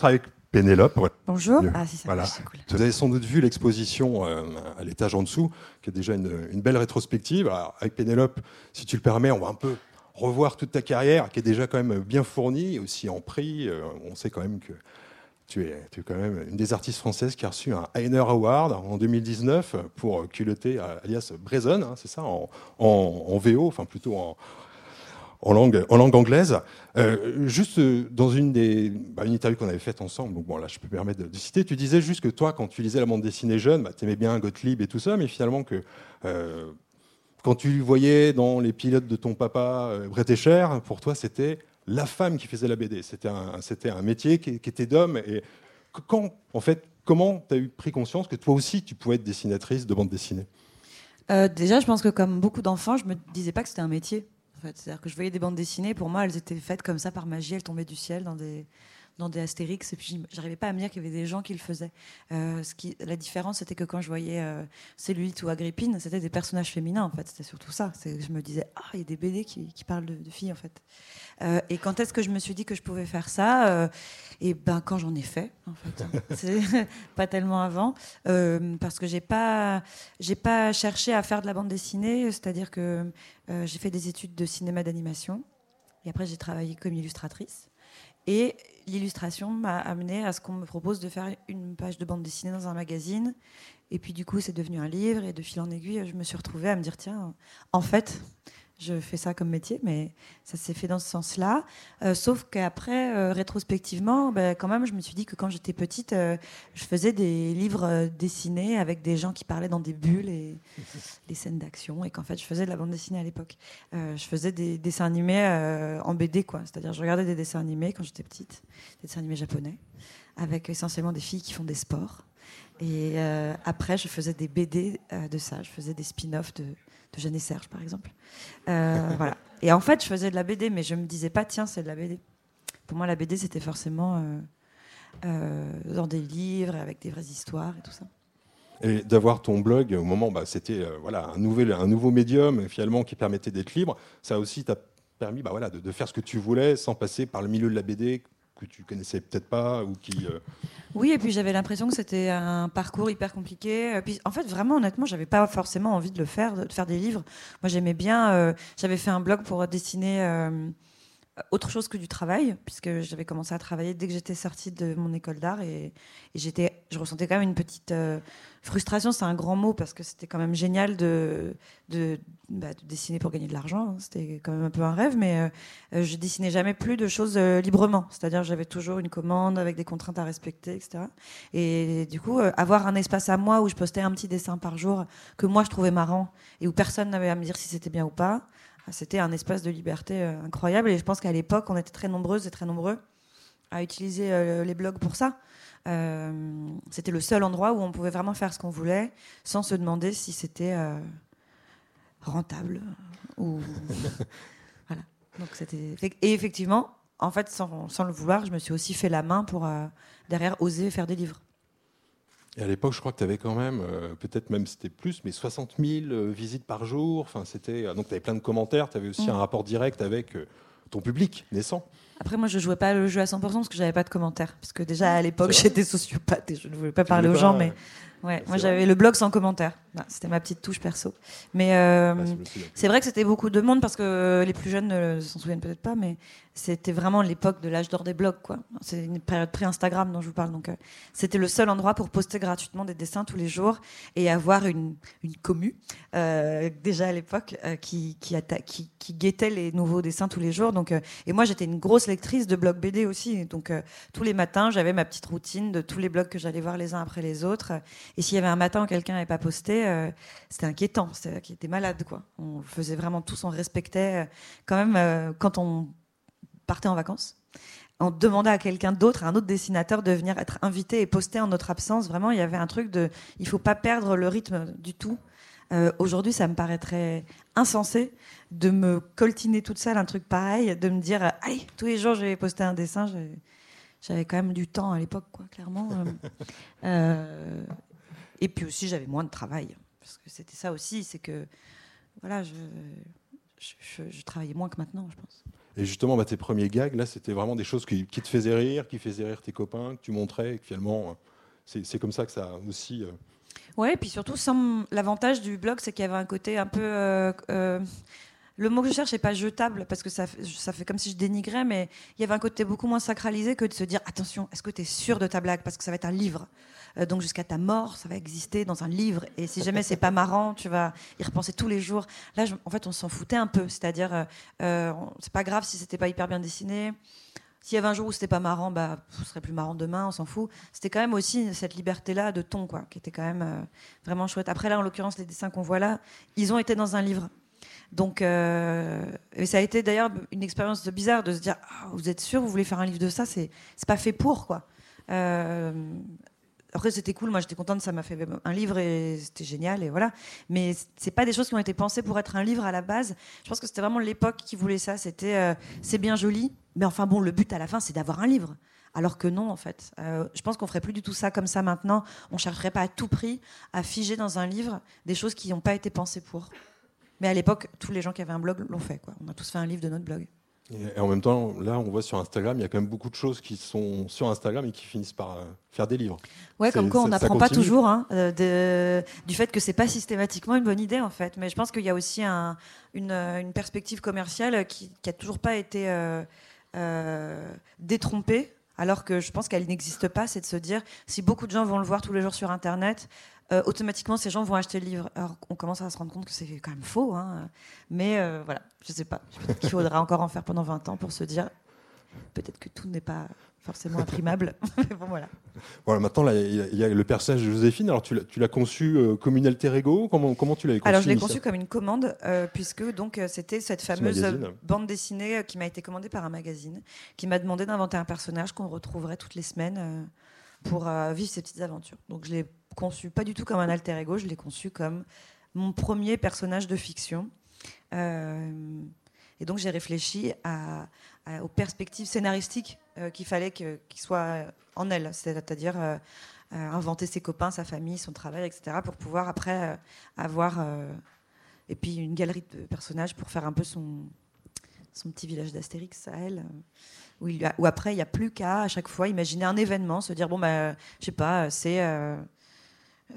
avec Pénélope. Bonjour. Ah, si, ça voilà. cool. Vous avez sans doute vu l'exposition euh, à l'étage en dessous, qui est déjà une, belle rétrospective. avec Pénélope, si tu le permets, on va un peu revoir toute ta carrière, qui est déjà quand même bien fournie, aussi en prix. Euh, on sait quand même que tu es, tu es, quand même une des artistes françaises qui a reçu un Heiner Award en 2019 pour Culotté, alias Brazen, hein, c'est ça, en, en, VO, enfin plutôt en, en langue, anglaise. Euh, juste euh, dans une des bah, une interview qu'on avait faite ensemble, bon là je peux me permettre de, citer, tu disais juste que toi quand tu lisais la bande dessinée jeune, bah, aimais bien Gottlieb et tout ça, mais finalement que euh, quand tu voyais dans les pilotes de ton papa euh, cher pour toi c'était la femme qui faisait la BD, c'était un, c'était un métier qui, était d'homme. Et quand, en fait, comment tu as pris conscience que toi aussi tu pouvais être dessinatrice de bande dessinée? Déjà, je pense que comme beaucoup d'enfants, je me disais pas que c'était un métier. C'est-à-dire que je voyais des bandes dessinées, pour moi, elles étaient faites comme ça par magie, elles tombaient du ciel dans des, dans des Astérix, et puis j'arrivais pas à me dire qu'il y avait des gens qui le faisaient. Euh, ce qui, la différence, c'était que quand je voyais euh, Cellulite ou Agrippine, c'était des personnages féminins, en fait. C'était surtout ça. Je me disais, ah, il y a des BD qui, qui parlent de, filles, en fait. Euh, et quand est-ce que je me suis dit que je pouvais faire ça euh, Et ben, quand j'en ai fait, en fait. pas tellement avant, parce que j'ai pas, j'ai pas cherché à faire de la bande dessinée, c'est-à-dire que j'ai fait des études de cinéma d'animation. Et après, j'ai travaillé comme illustratrice. Et l'illustration m'a amené à ce qu'on me propose de faire une page de bande dessinée dans un magazine. Et puis du coup, c'est devenu un livre. Et de fil en aiguille, je me suis retrouvée à me dire, tiens, en fait, je fais ça comme métier, mais ça s'est fait dans ce sens-là. Euh, sauf qu'après, euh, rétrospectivement, ben, quand même, je me suis dit que quand j'étais petite, euh, je faisais des livres dessinés avec des gens qui parlaient dans des bulles et des scènes d'action, et qu'en fait, je faisais de la bande dessinée à l'époque. je faisais des dessins animés en BD, quoi. C'est-à-dire, je regardais des dessins animés quand j'étais petite, des dessins animés japonais, avec essentiellement des filles qui font des sports. Et après, je faisais des BD de ça. Je faisais des spin-offs de de Jeanne et Serge, par exemple. Euh, voilà. Et en fait, je faisais de la BD, mais je me disais pas, tiens, c'est de la BD. Pour moi, la BD, c'était forcément euh, euh, dans des livres, avec des vraies histoires et tout ça. Et d'avoir ton blog au moment, bah, c'était voilà un nouvel, un nouveau médium finalement qui permettait d'être libre. Ça aussi t'a permis, bah, voilà, de, de, faire ce que tu voulais sans passer par le milieu de la BD que tu connaissais peut-être pas ou qui. Euh, oui, et puis j'avais l'impression que c'était un parcours hyper compliqué. Puis, en fait, vraiment, honnêtement, j'avais pas forcément envie de le faire, de faire des livres. Moi, j'aimais bien. Euh, j'avais fait un blog pour dessiner euh, autre chose que du travail, puisque j'avais commencé à travailler dès que j'étais sortie de mon école d'art et, j'étais, je ressentais quand même une petite frustration, c'est un grand mot parce que c'était quand même génial de, bah, dessiner pour gagner de l'argent. Hein. C'était quand même un peu un rêve, mais euh, je dessinais jamais plus de choses euh, librement. C'est-à-dire j'avais toujours une commande avec des contraintes à respecter, etc. Et du coup, euh, avoir un espace à moi où je postais un petit dessin par jour que moi je trouvais marrant et où personne n'avait à me dire si c'était bien ou pas, c'était un espace de liberté incroyable. Et je pense qu'à l'époque, on était très nombreuses et très nombreux à utiliser les blogs pour ça. Euh, c'était le seul endroit où on pouvait vraiment faire ce qu'on voulait sans se demander si c'était euh, rentable ou voilà. Donc c'était et effectivement, en fait, sans, sans, le vouloir, je me suis aussi fait la main pour euh, derrière oser faire des livres. Et à l'époque, je crois que tu avais quand même, peut-être même c'était plus, mais 60 000 visites par jour. Enfin, c'était donc tu avais plein de commentaires. Tu avais aussi mm. un rapport direct avec ton public naissant. Après, moi, je jouais pas le jeu à 100% parce que j'avais pas de commentaires. Parce que déjà, à l'époque, j'étais sociopathe et je ne voulais pas parler aux gens, mais Ouais, moi j'avais le blog sans commentaire. Bah, c'était ma petite touche perso. Mais euh, c'est vrai que c'était beaucoup de monde parce que les plus jeunes ne s'en souviennent peut-être pas, mais c'était vraiment l'époque de l'âge d'or des blogs. quoi. C'est une période pré-Instagram dont je vous parle. Donc euh, c'était le seul endroit pour poster gratuitement des dessins tous les jours et avoir une, une commu, euh, déjà à l'époque, qui, qui, qui, qui, guettait les nouveaux dessins tous les jours. Donc, et moi j'étais une grosse lectrice de blogs BD aussi. Donc tous les matins j'avais ma petite routine de tous les blogs que j'allais voir les uns après les autres. Et s'il y avait un matin où quelqu'un n'avait pas posté, euh, c'était inquiétant, c'était malade. Quoi. On faisait vraiment tous, on respectait. Euh, quand même, euh, quand on partait en vacances, on demandait à quelqu'un d'autre, à un autre dessinateur, de venir être invité et poster en notre absence. Vraiment, il y avait un truc de. Il faut pas perdre le rythme du tout. Aujourd'hui, ça me paraîtrait insensé de me coltiner toute seule un truc pareil, de me dire, allez, tous les jours, je vais poster un dessin. J'avais quand même du temps à l'époque, clairement. Et puis aussi, j'avais moins de travail. Parce que c'était ça aussi, c'est que voilà, je, je, travaillais moins que maintenant, je pense. Et justement, bah, tes premiers gags, là, c'était vraiment des choses qui, te faisaient rire, qui faisaient rire tes copains, que tu montrais, et que finalement, c'est comme ça que ça a aussi. Ouais, et puis surtout, l'avantage du blog, c'est qu'il y avait un côté un peu le mot que je cherche n'est pas jetable parce que ça, ça fait comme si je dénigrais, mais il y avait un côté beaucoup moins sacralisé que de se dire attention, est-ce que tu es sûr de ta blague? Parce que ça va être un livre. Euh, donc jusqu'à ta mort, ça va exister dans un livre. Et si jamais c'est pas marrant, tu vas y repenser tous les jours. Là, en fait, on s'en foutait un peu. C'est-à-dire, euh, euh, c'est pas grave si c'était pas hyper bien dessiné. S'il y avait un jour où c'était pas marrant, bah, ce serait plus marrant demain, on s'en fout. C'était quand même aussi cette liberté-là de ton, quoi, qui était quand même vraiment chouette. Après, là, en l'occurrence, les dessins qu'on voit là, ils ont été dans un livre. Donc, euh, et ça a été d'ailleurs une expérience bizarre de se dire ah, Vous êtes sûr, vous voulez faire un livre de ça C'est pas fait pour, quoi. Euh, après, c'était cool. Moi, j'étais contente. Ça m'a fait un livre et c'était génial. Et voilà. Mais c'est pas des choses qui ont été pensées pour être un livre à la base. Je pense que c'était vraiment l'époque qui voulait ça. C'était euh, c'est bien joli, mais enfin bon, le but à la fin, c'est d'avoir un livre. Alors que non, en fait. je pense qu'on ferait plus du tout ça comme ça maintenant. On chercherait pas à tout prix à figer dans un livre des choses qui n'ont pas été pensées pour. Mais à l'époque, tous les gens qui avaient un blog l'ont fait. On a tous fait un livre de notre blog. Et en même temps, là, on voit sur Instagram, il y a quand même beaucoup de choses qui sont sur Instagram et qui finissent par euh, faire des livres. Ouais, comme quoi on n'apprend pas toujours hein, euh, du fait que c'est pas systématiquement une bonne idée en fait. Mais je pense qu'il y a aussi un, une, une, perspective commerciale qui, qui a toujours pas été euh, détrompée alors que je pense qu'elle n'existe pas, c'est de se dire si beaucoup de gens vont le voir tous les jours sur Internet, euh, automatiquement ces gens vont acheter le livre. Alors on commence à se rendre compte que c'est quand même faux, hein. mais euh, voilà, je sais pas. qu'il faudra encore en faire pendant 20 ans pour se dire peut-être que tout n'est pas forcément imprimable. bon, voilà. Voilà, maintenant, il y, a le personnage de Joséphine. Alors, tu l'as conçu euh, comme une alter ego? Comment, comment tu l'avais conçu Alors, je l'ai conçu comme une commande, puisque donc c'était cette fameuse bande dessinée qui m'a été commandée par un magazine, qui m'a demandé d'inventer un personnage qu'on retrouverait toutes les semaines pour vivre ces petites aventures. Donc, je l'ai conçu pas du tout comme un alter ego, je l'ai conçu comme mon premier personnage de fiction. Euh, et donc j'ai réfléchi aux perspectives scénaristiques euh, qu'il fallait qu'il soit en elle, c'est-à-dire euh, inventer ses copains, sa famille, son travail, etc., pour pouvoir après avoir et puis une galerie de personnages pour faire un peu son, son petit village d'Astérix à elle. Où, il où après, il n'y a plus qu'à à chaque fois imaginer un événement, se dire bon, bah, je sais pas, c'est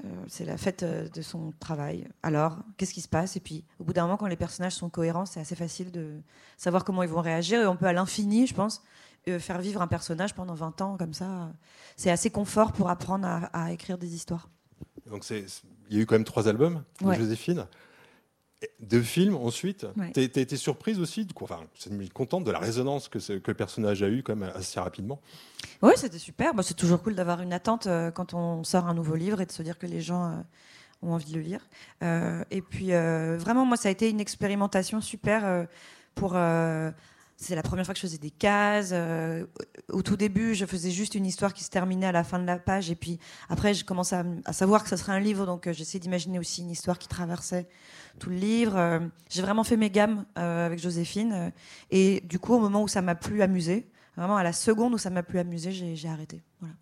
euh, c'est la fête euh, de son travail. Alors, qu'est-ce qui se passe? Et puis, au bout d'un moment, quand les personnages sont cohérents, c'est assez facile de savoir comment ils vont réagir. Et on peut, à l'infini, je pense, euh, faire vivre un personnage pendant 20 ans comme ça. C'est assez confort pour apprendre à, écrire des histoires. Donc, il y a eu quand même trois albums de Joséphine de films ensuite. Tu as, été surprise aussi, enfin, contente de la résonance que, que, le personnage a eu quand même assez rapidement. Oui, c'était super. Bah, c'est toujours cool d'avoir une attente euh, quand on sort un nouveau livre et de se dire que les gens euh, ont envie de le lire. Euh, et puis vraiment, moi, ça a été une expérimentation super pour c'est la première fois que je faisais des cases. Euh, au tout début, je faisais juste une histoire qui se terminait à la fin de la page. Et puis après, j'ai commencé à, savoir que ce serait un livre. Donc euh, j'essayais d'imaginer aussi une histoire qui traversait tout le livre. Euh, j'ai vraiment fait mes gammes avec Joséphine. et du coup, au moment où ça m'a plus amusé, vraiment à la seconde où ça m'a plus amusé, j'ai arrêté. Voilà.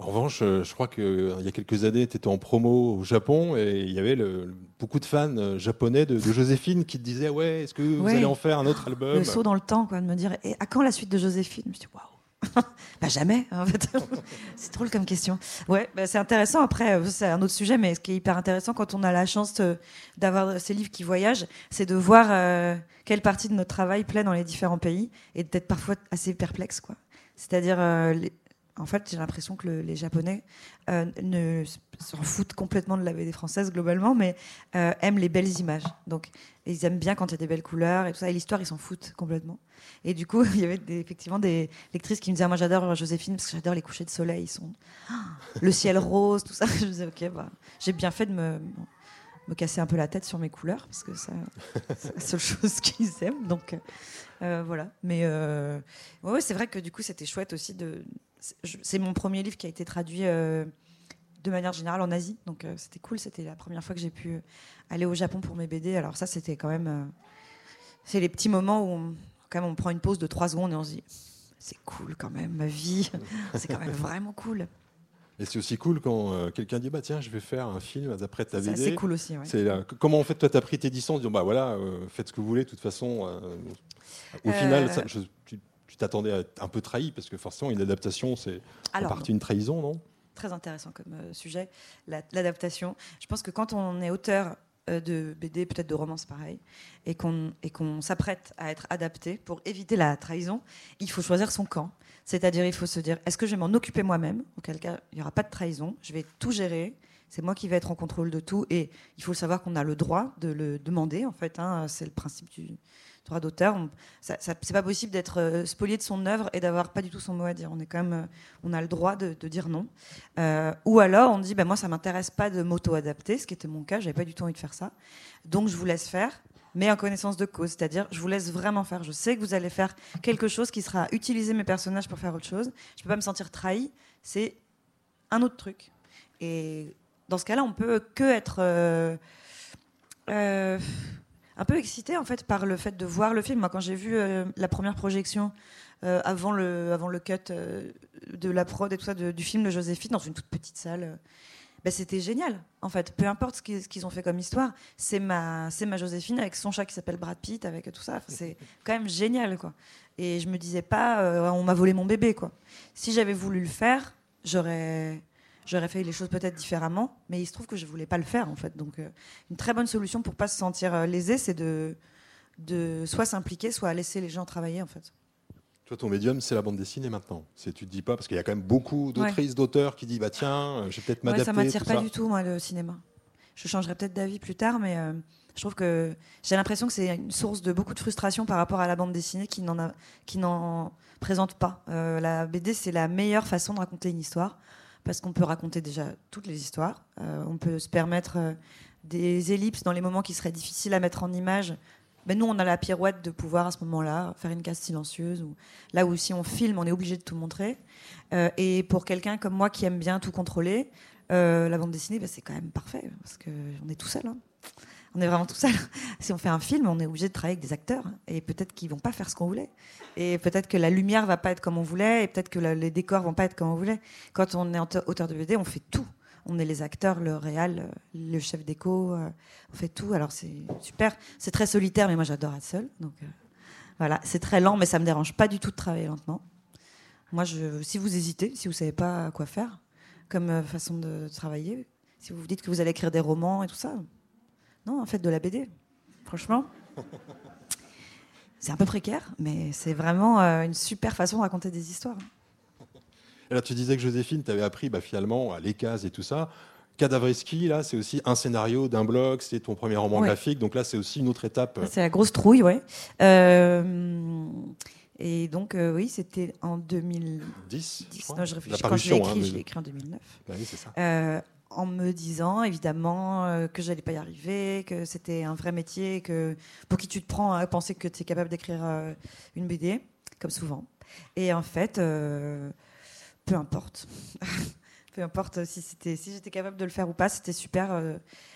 En revanche, euh, je crois qu'il euh, y a quelques années, tu étais en promo au Japon et il y avait beaucoup de fans euh, japonais de, Joséphine qui te disaient Ouais, est-ce que vous allez en faire un autre album Le saut dans le temps, quoi, de me dire Et à quand la suite de Joséphine? Je me suis dit Waouh bah jamais, en fait. c'est drôle comme question. Ouais, bah c'est intéressant. Après, c'est un autre sujet, mais ce qui est hyper intéressant quand on a la chance d'avoir ces livres qui voyagent, c'est de voir quelle partie de notre travail plaît dans les différents pays et d'être parfois assez perplexe, quoi. C'est-à-dire, en fait, j'ai l'impression que les Japonais euh, ne s'en foutent complètement de la BD française globalement, mais euh, aiment les belles images. Donc, ils aiment bien quand il y a des belles couleurs et tout ça. Et l'histoire, ils s'en foutent complètement. Et du coup, il y avait effectivement des lectrices qui me disaient Moi, j'adore Joséphine parce que j'adore les couchers de soleil. Ils sont le ciel rose, tout ça. Je disais Ok, bah, j'ai bien fait de me, me casser un peu la tête sur mes couleurs parce que c'est la seule chose qu'ils aiment. Donc, euh, voilà. Mais ouais, c'est vrai que du coup, c'était chouette aussi de c'est mon premier livre qui a été traduit euh, de manière générale en Asie. Donc euh, c'était cool. C'était la première fois que j'ai pu aller au Japon pour mes BD. Alors ça, c'était quand même. Euh, c'est les petits moments où on, quand même, on prend une pause de trois secondes et on se dit c'est cool quand même, ma vie. c'est quand même vraiment cool. Et c'est aussi cool quand quelqu'un dit bah tiens je vais faire un film d'après ta BD. C'est cool aussi. comment en fait toi t'as pris tes distances, dis bah voilà faites ce que vous voulez de toute façon Au final, tu t'attendais à être un peu trahi parce que forcément, une adaptation, c'est en partie une trahison, non? Très intéressant comme sujet, l'adaptation. Je pense que quand on est auteur euh, de BD, peut-être de romance pareil, et qu'on qu'on s'apprête à être adapté pour éviter la trahison, il faut choisir son camp. C'est-à-dire, il faut se dire, est-ce que je vais m'en occuper moi-même? Auquel cas, il n'y aura pas de trahison, je vais tout gérer, c'est moi qui vais être en contrôle de tout, et il faut savoir qu'on a le droit de le demander, en fait, hein, c'est le principe du, droit d'auteur. C'est pas possible d'être euh, spolié de son œuvre et d'avoir pas du tout son mot à dire. On est quand même, euh, on a le droit de, dire non. Euh, ou alors on dit, bah, moi ça m'intéresse pas de m'auto-adapter, ce qui était mon cas. J'avais pas du tout envie de faire ça. Donc je vous laisse faire, mais en connaissance de cause. C'est-à-dire, je vous laisse vraiment faire. Je sais que vous allez faire quelque chose qui sera utiliser mes personnages pour faire autre chose. Je peux pas me sentir trahi. C'est un autre truc. Et dans ce cas-là, on peut que être un peu excitée en fait par le fait de voir le film. Moi, quand j'ai vu euh, la première projection euh, avant le avant le cut euh, de la prod et tout ça du film de Joséphine dans une toute petite salle. Ben, c'était génial, en fait. Peu importe ce qu'ils ont fait comme histoire, c'est ma, c'est ma Joséphine avec son chat qui s'appelle Brad Pitt, avec tout ça. c'est quand même génial, quoi. Et je me disais pas, on m'a volé mon bébé, quoi. Si j'avais voulu le faire, j'aurais, j'aurais fait les choses peut-être différemment, mais il se trouve que je voulais pas le faire en fait. Donc, euh, une très bonne solution pour pas se sentir euh, lésé, c'est de, de soit s'impliquer, soit laisser les gens travailler en fait. Toi, ton médium, c'est la bande dessinée maintenant. C'est tu te dis pas parce qu'il y a quand même beaucoup d'autrices, d'auteurs qui disent bah tiens, euh, je vais peut-être m'adapter. Ouais, ça m'attire pas du tout moi le cinéma. Je changerai peut-être d'avis plus tard, mais je trouve que j'ai l'impression que c'est une source de beaucoup de frustration par rapport à la bande dessinée qui n'en a, qui n'en présente pas. la BD, c'est la meilleure façon de raconter une histoire parce qu'on peut raconter déjà toutes les histoires. Euh, on peut se permettre euh, des ellipses dans les moments qui seraient difficiles à mettre en image. Ben nous, on a la pirouette de pouvoir à ce moment-là faire une case silencieuse. Là où si on filme, on est obligé de tout montrer. Euh, et pour quelqu'un comme moi qui aime bien tout contrôler, la bande dessinée, ben, c'est quand même parfait parce qu'on est tout seul. Hein on est vraiment tout seul. si on fait un film, on est obligé de travailler avec des acteurs et peut-être qu'ils vont pas faire ce qu'on voulait. Et peut-être que la lumière va pas être comme on voulait et peut-être que les décors vont pas être comme on voulait. Quand on est auteur de BD, on fait tout. On est les acteurs, le réal, le chef d'écho, euh, on fait tout. Alors c'est super. C'est très solitaire, mais moi j'adore être seul. Donc euh, voilà, c'est très lent, mais ça me dérange pas du tout de travailler lentement. Moi, si vous hésitez, si vous savez pas quoi faire comme euh, façon de travailler, si vous vous dites que vous allez écrire des romans et tout ça, non, en fait, de la BD. Franchement. C'est un peu précaire, mais c'est vraiment euh, une super façon de raconter des histoires. Là, tu disais que Joséphine, tu avais appris bah, finalement les cases et tout ça. Cadavreski, là, c'est aussi un scénario d'un blog, c'est ton premier roman graphique, donc là, c'est aussi une autre étape. C'est la grosse trouille, ouais. Euh, et donc, euh, oui, c'était en 2010. je, crois. je réfléchis. Quand je l'ai écrit, hein, je l'ai écrit en 2009. Bah oui, c'est ça en me disant évidemment euh, que j'allais pas y arriver, que c'était un vrai métier, que pour qui tu te prends à penser que tu es capable d'écrire euh, une BD, comme souvent. Et en fait, euh, peu importe. peu importe si c'était si j'étais capable de le faire ou pas, c'était super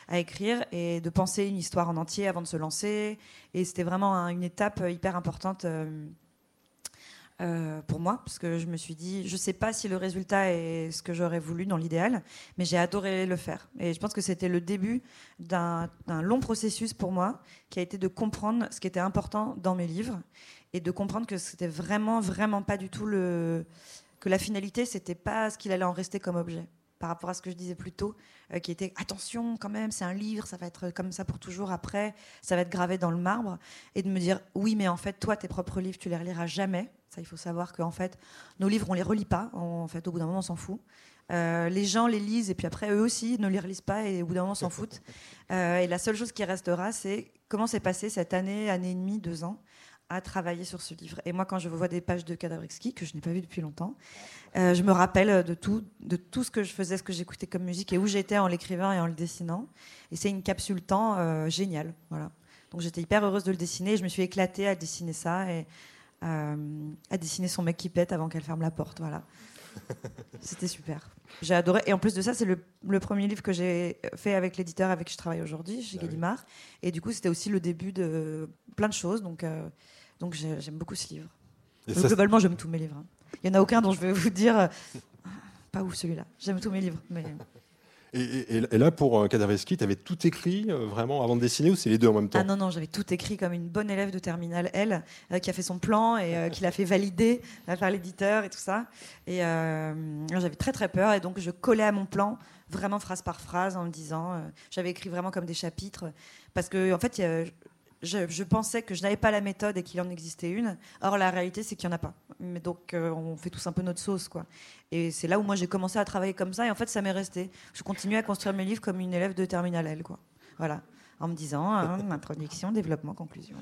à écrire et de penser une histoire en entier avant de se lancer. Et c'était vraiment une étape hyper importante euh, pour moi, parce que je me suis dit, je ne sais pas si le résultat est ce que j'aurais voulu dans l'idéal, mais j'ai adoré le faire. Et je pense que c'était le début d'un long processus pour moi, qui a été de comprendre ce qui était important dans mes livres et de comprendre que c'était vraiment, vraiment pas du tout le que la finalité, c'était pas ce qu'il allait en rester comme objet par rapport à ce que je disais plus tôt, euh, qui était attention quand même, c'est un livre, ça va être comme ça pour toujours après, ça va être gravé dans le marbre, et de me dire oui, mais en fait, toi, tes propres livres, tu les reliras jamais. Ça, il faut savoir qu'en fait, nos livres, on les relit pas. En fait, au bout d'un moment, on s'en fout. Euh, les gens les lisent et puis après, eux aussi ne les relisent pas et au bout d'un moment, s'en foutent. Euh, et la seule chose qui restera, c'est comment s'est passé cette année, année et demie, deux ans à travailler sur ce livre. Et moi, quand je vois des pages de Cadavrexki, que je n'ai pas vu depuis longtemps, euh, je me rappelle de tout, de tout ce que je faisais, ce que j'écoutais comme musique et où j'étais en l'écrivant et en le dessinant. Et c'est une capsule temps euh, géniale. Voilà. Donc j'étais hyper heureuse de le dessiner. je me suis éclatée à dessiner ça et euh, à dessiner son mec qui pète avant qu'elle ferme la porte. Voilà. C'était super. J'ai adoré. Et en plus de ça, c'est le, premier livre que j'ai fait avec l'éditeur avec qui je travaille aujourd'hui, chez ah Gallimard. Et du coup, c'était aussi le début de plein de choses. Donc, donc j'aime beaucoup ce livre. globalement, j'aime tous mes livres. Hein. Il n'y en a aucun dont je vais vous dire, euh, pas ouf celui-là. J'aime tous mes livres. Mais... Et, là, pour euh, Cadaveski, tu avais tout écrit euh, vraiment avant de dessiner ou c'est les deux en même temps Ah non, non, j'avais tout écrit comme une bonne élève de terminale L euh, qui a fait son plan et qui l'a fait valider par l'éditeur et tout ça. Et j'avais très très peur et donc je collais à mon plan vraiment phrase par phrase en me disant, j'avais écrit vraiment comme des chapitres parce que en fait, je, pensais que je n'avais pas la méthode et qu'il en existait une. Or, la réalité, c'est qu'il n'y en a pas. Mais donc, euh, on fait tous un peu notre sauce, quoi. Et c'est là où moi, j'ai commencé à travailler comme ça. Et en fait, ça m'est resté. Je continue à construire mes livres comme une élève de terminale L, quoi. Voilà. En me disant, hein, introduction, développement, conclusion.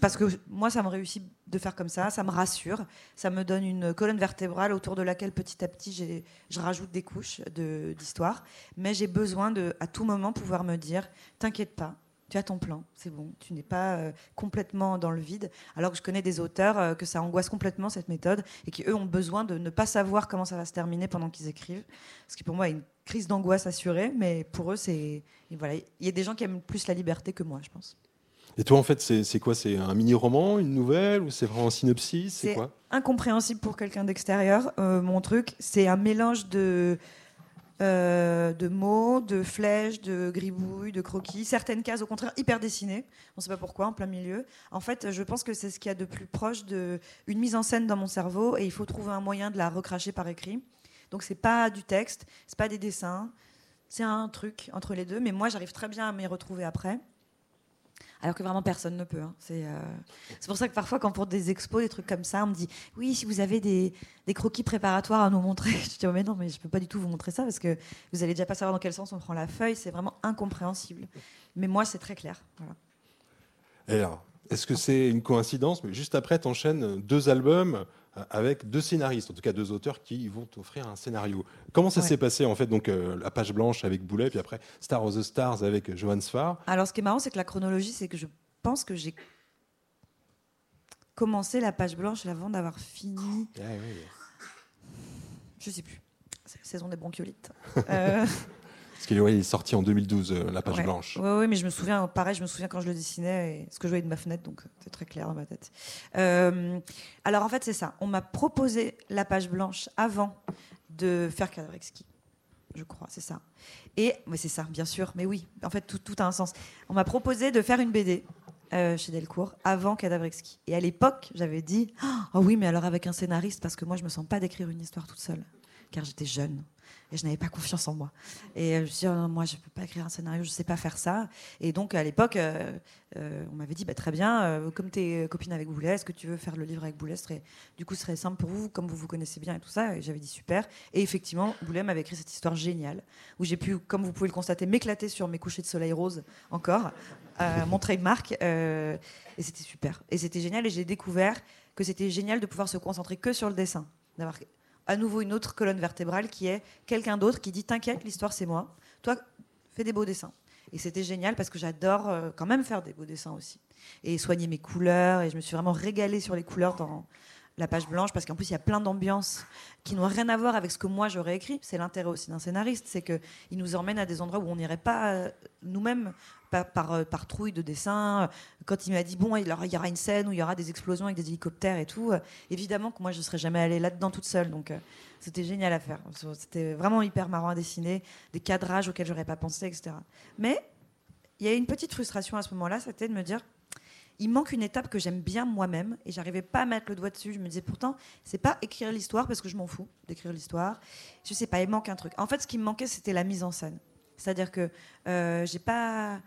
Parce que moi, ça me réussit de faire comme ça. Ça me rassure. Ça me donne une colonne vertébrale autour de laquelle, petit à petit, je rajoute des couches d'histoire. Mais j'ai besoin de, à tout moment, pouvoir me dire, t'inquiète pas tu as ton plan, c'est bon, tu n'es pas euh, complètement dans le vide. Alors que je connais des auteurs euh, que ça angoisse complètement cette méthode et qui eux ont besoin de ne pas savoir comment ça va se terminer pendant qu'ils écrivent, ce qui pour moi est une crise d'angoisse assurée, mais pour eux c'est voilà, il y a des gens qui aiment plus la liberté que moi, je pense. Et toi, en fait, c'est quoi? C'est un mini-roman, une nouvelle, ou c'est vraiment un synopsis? C'est quoi? incompréhensible pour quelqu'un d'extérieur. Euh, mon truc, c'est un mélange de euh, de mots, de flèches, de gribouilles, de croquis. Certaines cases, au contraire, hyper dessinées. On ne sait pas pourquoi, en plein milieu. En fait, je pense que c'est ce qu'il y a de plus proche d'une mise en scène dans mon cerveau et il faut trouver un moyen de la recracher par écrit. Donc, c'est pas du texte, c'est pas des dessins, c'est un truc entre les deux. Mais moi, j'arrive très bien à m'y retrouver après alors que vraiment personne ne peut. Hein. Euh, c'est pour ça que parfois, quand pour des expos, des trucs comme ça, on me dit oui, si vous avez des, croquis préparatoires à nous montrer, je dis oh, mais non, mais je peux pas du tout vous montrer ça parce que vous allez déjà pas savoir dans quel sens on prend la feuille, c'est vraiment incompréhensible. Mais moi, c'est très clair. alors, est-ce que c'est une coïncidence? Mais juste après, tu enchaînes deux albums avec deux scénaristes, en tout cas deux auteurs qui vont t'offrir un scénario. Comment ça s'est passé en fait Donc euh, la page blanche avec Boulet, puis après Star of the Stars avec Johan Sfar. Alors ce qui est marrant, c'est que la chronologie, c'est que je pense que j'ai commencé la page blanche avant d'avoir fini. Ah, oui. Je sais plus. C'est la saison des bronchiolites. euh... Parce qu'il est sorti en 2012, euh, la page blanche. Oui, ouais, mais je me souviens, pareil, je me souviens quand je le dessinais, et ce que je voyais de ma fenêtre, donc c'est très clair dans ma tête. Euh, alors en fait, c'est ça. On m'a proposé la page blanche avant de faire Kadrexki. Je crois, c'est ça. Et, mais c'est ça, bien sûr, mais oui, en fait, tout, tout a un sens. On m'a proposé de faire une BD euh, chez Delcourt avant Cadavrexki. Et à l'époque, j'avais dit Oh oui, mais alors avec un scénariste, parce que moi, je me sens pas d'écrire une histoire toute seule, car j'étais jeune et je n'avais pas confiance en moi. Et euh, je me suis dit, oh moi, je ne peux pas écrire un scénario, je ne sais pas faire ça. Et donc, à l'époque, euh, euh, on m'avait dit, bah, très bien, comme tu es copine avec Boulet, est-ce que tu veux faire le livre avec Boulet Du coup, ce serait simple pour vous, comme vous vous connaissez bien et tout ça. Et j'avais dit, super. Et effectivement, Boulet m'avait écrit cette histoire géniale, où j'ai pu, comme vous pouvez le constater, m'éclater sur mes couchers de soleil rose encore, mon trademark. et c'était super. Et c'était génial. Et j'ai découvert que c'était génial de pouvoir se concentrer que sur le dessin. D'avoir à nouveau une autre colonne vertébrale qui est quelqu'un d'autre qui dit T'inquiète, l'histoire c'est moi. Toi, fais des beaux dessins. Et c'était génial parce que j'adore euh, quand même faire des beaux dessins aussi. Et soigner mes couleurs. Et je me suis vraiment régalée sur les couleurs dans la page blanche parce qu'en plus il y a plein d'ambiances qui n'ont rien à voir avec ce que moi j'aurais écrit. C'est l'intérêt aussi d'un scénariste, c'est qu'il nous emmène à des endroits où on n'irait pas euh, nous-mêmes par, euh, par, trouille de dessin. Quand il m'a dit, bon, il y aura une scène où il y aura des explosions avec des hélicoptères et tout, euh, évidemment que moi, je ne serais jamais allée là-dedans toute seule. Donc, c'était génial à faire. C'était vraiment hyper marrant à dessiner, des cadrages auxquels j'aurais pas pensé, etc. Mais il y a une petite frustration à ce moment-là, c'était de me dire, il manque une étape que j'aime bien moi-même et j'arrivais pas à mettre le doigt dessus. Je me disais pourtant, c'est pas écrire l'histoire parce que je m'en fous d'écrire l'histoire. Je sais pas, il manque un truc. En fait, ce qui me manquait, c'était la mise en scène. C'est-à-dire que j'ai pas,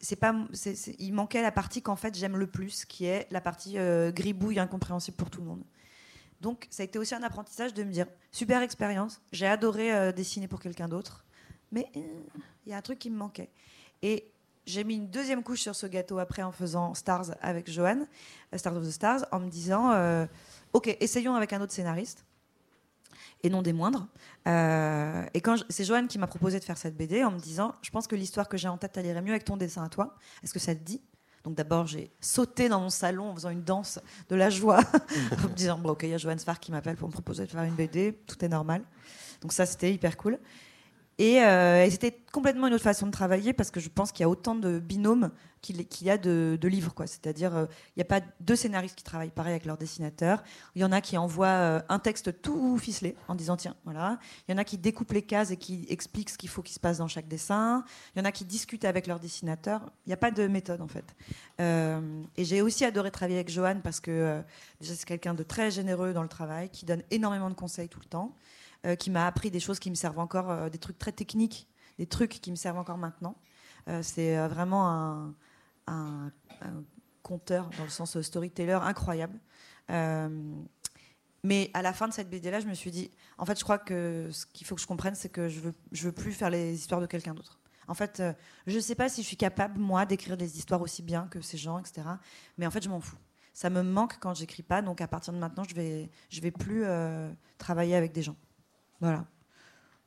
c'est pas, il manquait la partie qu'en fait j'aime le plus, qui est la partie euh, gribouille incompréhensible pour tout le monde. Donc ça a été aussi un apprentissage de me dire super expérience, j'ai adoré euh, dessiner pour quelqu'un d'autre, mais euh, il y a un truc qui me manquait. Et j'ai mis une deuxième couche sur ce gâteau après en faisant Stars avec Johan, Stars of the Stars, en me disant ok, essayons avec un autre scénariste et non des moindres. Euh, et quand c'est Joanne qui m'a proposé de faire cette BD en me disant, je pense que l'histoire que j'ai en tête, elle irait mieux avec ton dessin à toi. Est-ce que ça te dit? Donc d'abord, j'ai sauté dans mon salon en faisant une danse de la joie, en me disant, bon, ok, il y a Joanne Sfar qui m'appelle pour me proposer de faire une BD, tout est normal. Donc ça, c'était hyper cool. Et, euh, c'était complètement une autre façon de travailler parce que je pense qu'il y a autant de binômes qu'il y a de, de livres. C'est-à-dire, euh, il n'y a pas deux scénaristes qui travaillent pareil avec leur dessinateur. Il y en a qui envoient euh, un texte tout ficelé en disant tiens, voilà. Il y en a qui découpent les cases et qui expliquent ce qu'il faut qu'il se passe dans chaque dessin. Il y en a qui discutent avec leur dessinateur. Il n'y a pas de méthode en fait. Euh, et j'ai aussi adoré travailler avec Johan parce que euh, c'est quelqu'un de très généreux dans le travail, qui donne énormément de conseils tout le temps, euh, qui m'a appris des choses qui me servent encore, euh, des trucs très techniques, des trucs qui me servent encore maintenant. Euh, c'est vraiment un, un, conteur dans le sens storyteller incroyable. Mais à la fin de cette BD-là, je me suis dit, en fait, je crois que ce qu'il faut que je comprenne, c'est que je veux, je veux plus faire les histoires de quelqu'un d'autre. En fait, je ne sais pas si je suis capable, moi, d'écrire des histoires aussi bien que ces gens, etc. Mais en fait, je m'en fous. Ça me manque quand j'écris pas, donc à partir de maintenant, je vais, je vais plus travailler avec des gens. Voilà.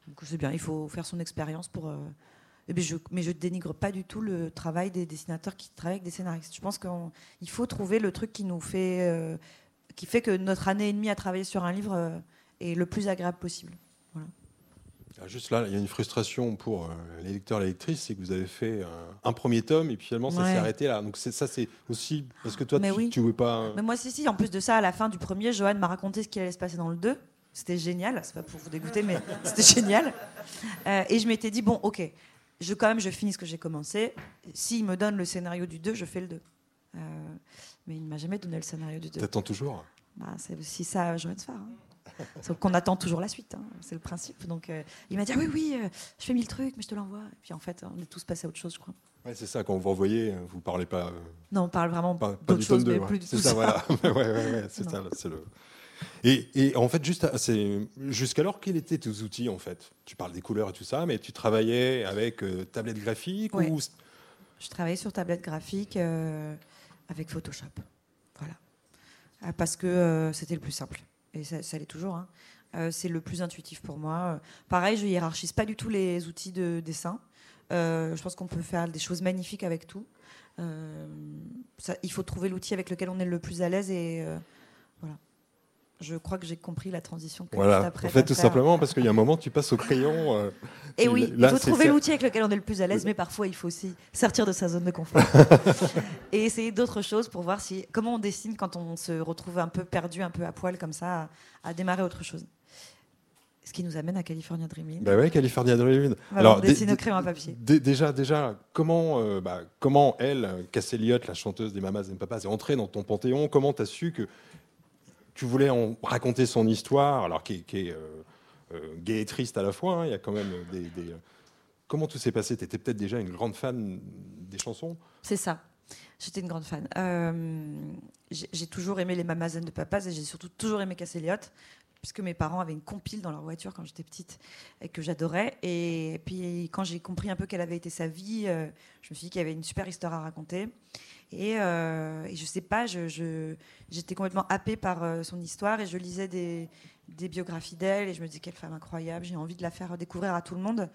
Donc c'est bien, il faut faire son expérience pour. euh, bien, je, mais je dénigre pas du tout le travail des dessinateurs qui travaillent avec des scénaristes. Je pense qu'il faut trouver le truc qui nous fait, euh, qui fait que notre année et demie à travailler sur un livre euh, est le plus agréable possible. Ah, Juste là, il y a une frustration pour les lecteurs et les lectrices, c'est que vous avez fait un premier tome et puis finalement ça Ouais. s'est arrêté là. Donc ça c'est aussi parce que toi Mais tu, oui. tu veux pas. Mais moi, si, si, en plus de ça, à la fin du premier, Johan m'a raconté ce qui allait se passer dans le 2. C'était génial, c'est pas pour vous dégoûter, mais c'était génial. Euh, et je m'étais dit, bon, ok, je, quand même, je finis ce que j'ai commencé. S'il me donne le scénario du 2, je fais le 2. Euh, mais il ne m'a jamais donné le scénario du 2. T'attends toujours? Bah, c'est aussi ça, Johan Sfar. Hein. Sauf qu'on attend toujours la suite, hein. c'est le principe. Donc euh, il m'a dit, ah oui, oui, je fais mille trucs, mais je te l'envoie. Et puis en fait, on est tous passés à autre chose, je crois. Ouais, c'est ça. Quand vous envoyez, vous parlez pas. Non, on parle vraiment pas, pas d'autre chose, 2. mais ouais. plus du C'est ça, ça. voilà. ouais, ouais, ouais, c'est ça. c'est le. Et, et en fait, juste, jusqu'alors, quels étaient tes outils en fait? Tu parles des couleurs et tout ça, mais tu travaillais avec euh, tablette graphique Ouais. ou Je travaillais sur tablette graphique euh, avec Photoshop. Voilà. Euh, parce que euh, c'était le plus simple. Et ça, ça l'est toujours. hein. C'est le plus intuitif pour moi. Pareil, je hiérarchise pas du tout les outils de dessin. Je pense qu'on peut faire des choses magnifiques avec tout. Ça- il faut trouver l'outil avec lequel on est le plus à l'aise et voilà. Je crois que j'ai compris la transition. Que Voilà. après en fait, tout faire. simplement parce qu'il y a un moment, tu passes au crayon. euh, Et oui, il faut trouver l'outil avec lequel on est le plus à l'aise, mais parfois il faut aussi sortir de sa zone de confort et essayer d'autres choses pour voir si comment on dessine quand on se retrouve un peu perdu, un peu à poil comme ça, à, à démarrer autre chose. Ce qui nous amène à California Dreaming. Bah ouais, California Dreaming. Voilà, on dessine au crayon à papier. dé- déjà, déjà, comment, euh, bah, comment elle, euh, Cass Elliot, la chanteuse des Mamas et Papas, est entrée dans ton panthéon? Comment tu as su que tu voulais en raconter son histoire, alors qui est, euh, euh, gay et triste à la fois hein, y a quand même des. des- Comment tout s'est passé? Tu étais peut-être déjà une grande fan des chansons? C'est ça. J'étais une grande fan. Euh, j'ai toujours aimé les Mamas and de Papas et j'ai surtout toujours aimé Cass Elliot, puisque mes parents avaient une compile dans leur voiture quand j'étais petite et que j'adorais. Et puis quand j'ai compris un peu quelle avait été sa vie, euh, je me suis dit qu'il y avait une super histoire à raconter. Et, euh, et je sais pas, j'étais complètement happée par euh, son histoire et je lisais des, biographies d'elle et je me disais quelle femme incroyable, j'ai envie de la faire découvrir à tout le monde.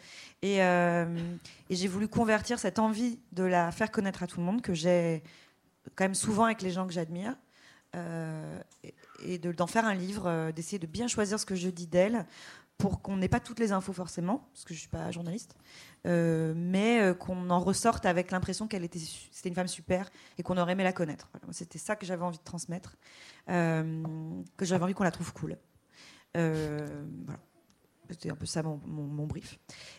Euh, et j'ai voulu convertir cette envie de la faire connaître à tout le monde, que j'ai quand même souvent avec les gens que j'admire, euh, et, et de- d'en faire un livre, euh, d'essayer de bien choisir ce que je dis d'elle, pour qu'on n'ait pas toutes les infos forcément, parce que je ne suis pas journaliste, euh, mais qu'on en ressorte avec l'impression qu'elle était, c'était une femme super et qu'on aurait aimé la connaître. C'était ça que j'avais envie de transmettre, que j'avais envie qu'on la trouve cool. Voilà. C'était un peu ça mon, brief.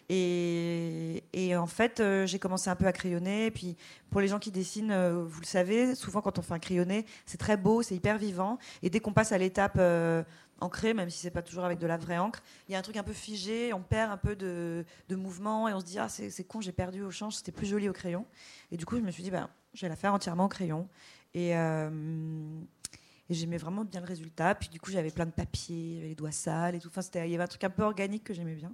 Et, en fait, euh, j'ai commencé un peu à crayonner. Et puis, pour les gens qui dessinent, euh, vous le savez, souvent quand on fait un crayonné, c'est très beau, c'est hyper vivant. Et dès qu'on passe à l'étape euh, ancrée, même si c'est pas toujours avec de la vraie encre, il y a un truc un peu figé, on perd un peu de, mouvement et on se dit ah c'est c'est con, j'ai perdu au change, c'était plus joli au crayon. Et du coup, je me suis dit bah, je vais la faire entièrement au crayon. Et euh, et j'aimais vraiment bien le résultat. Puis du coup, j'avais plein de papiers, j'avais les doigts sales et tout. Enfin, il y avait un truc un peu organique que j'aimais bien.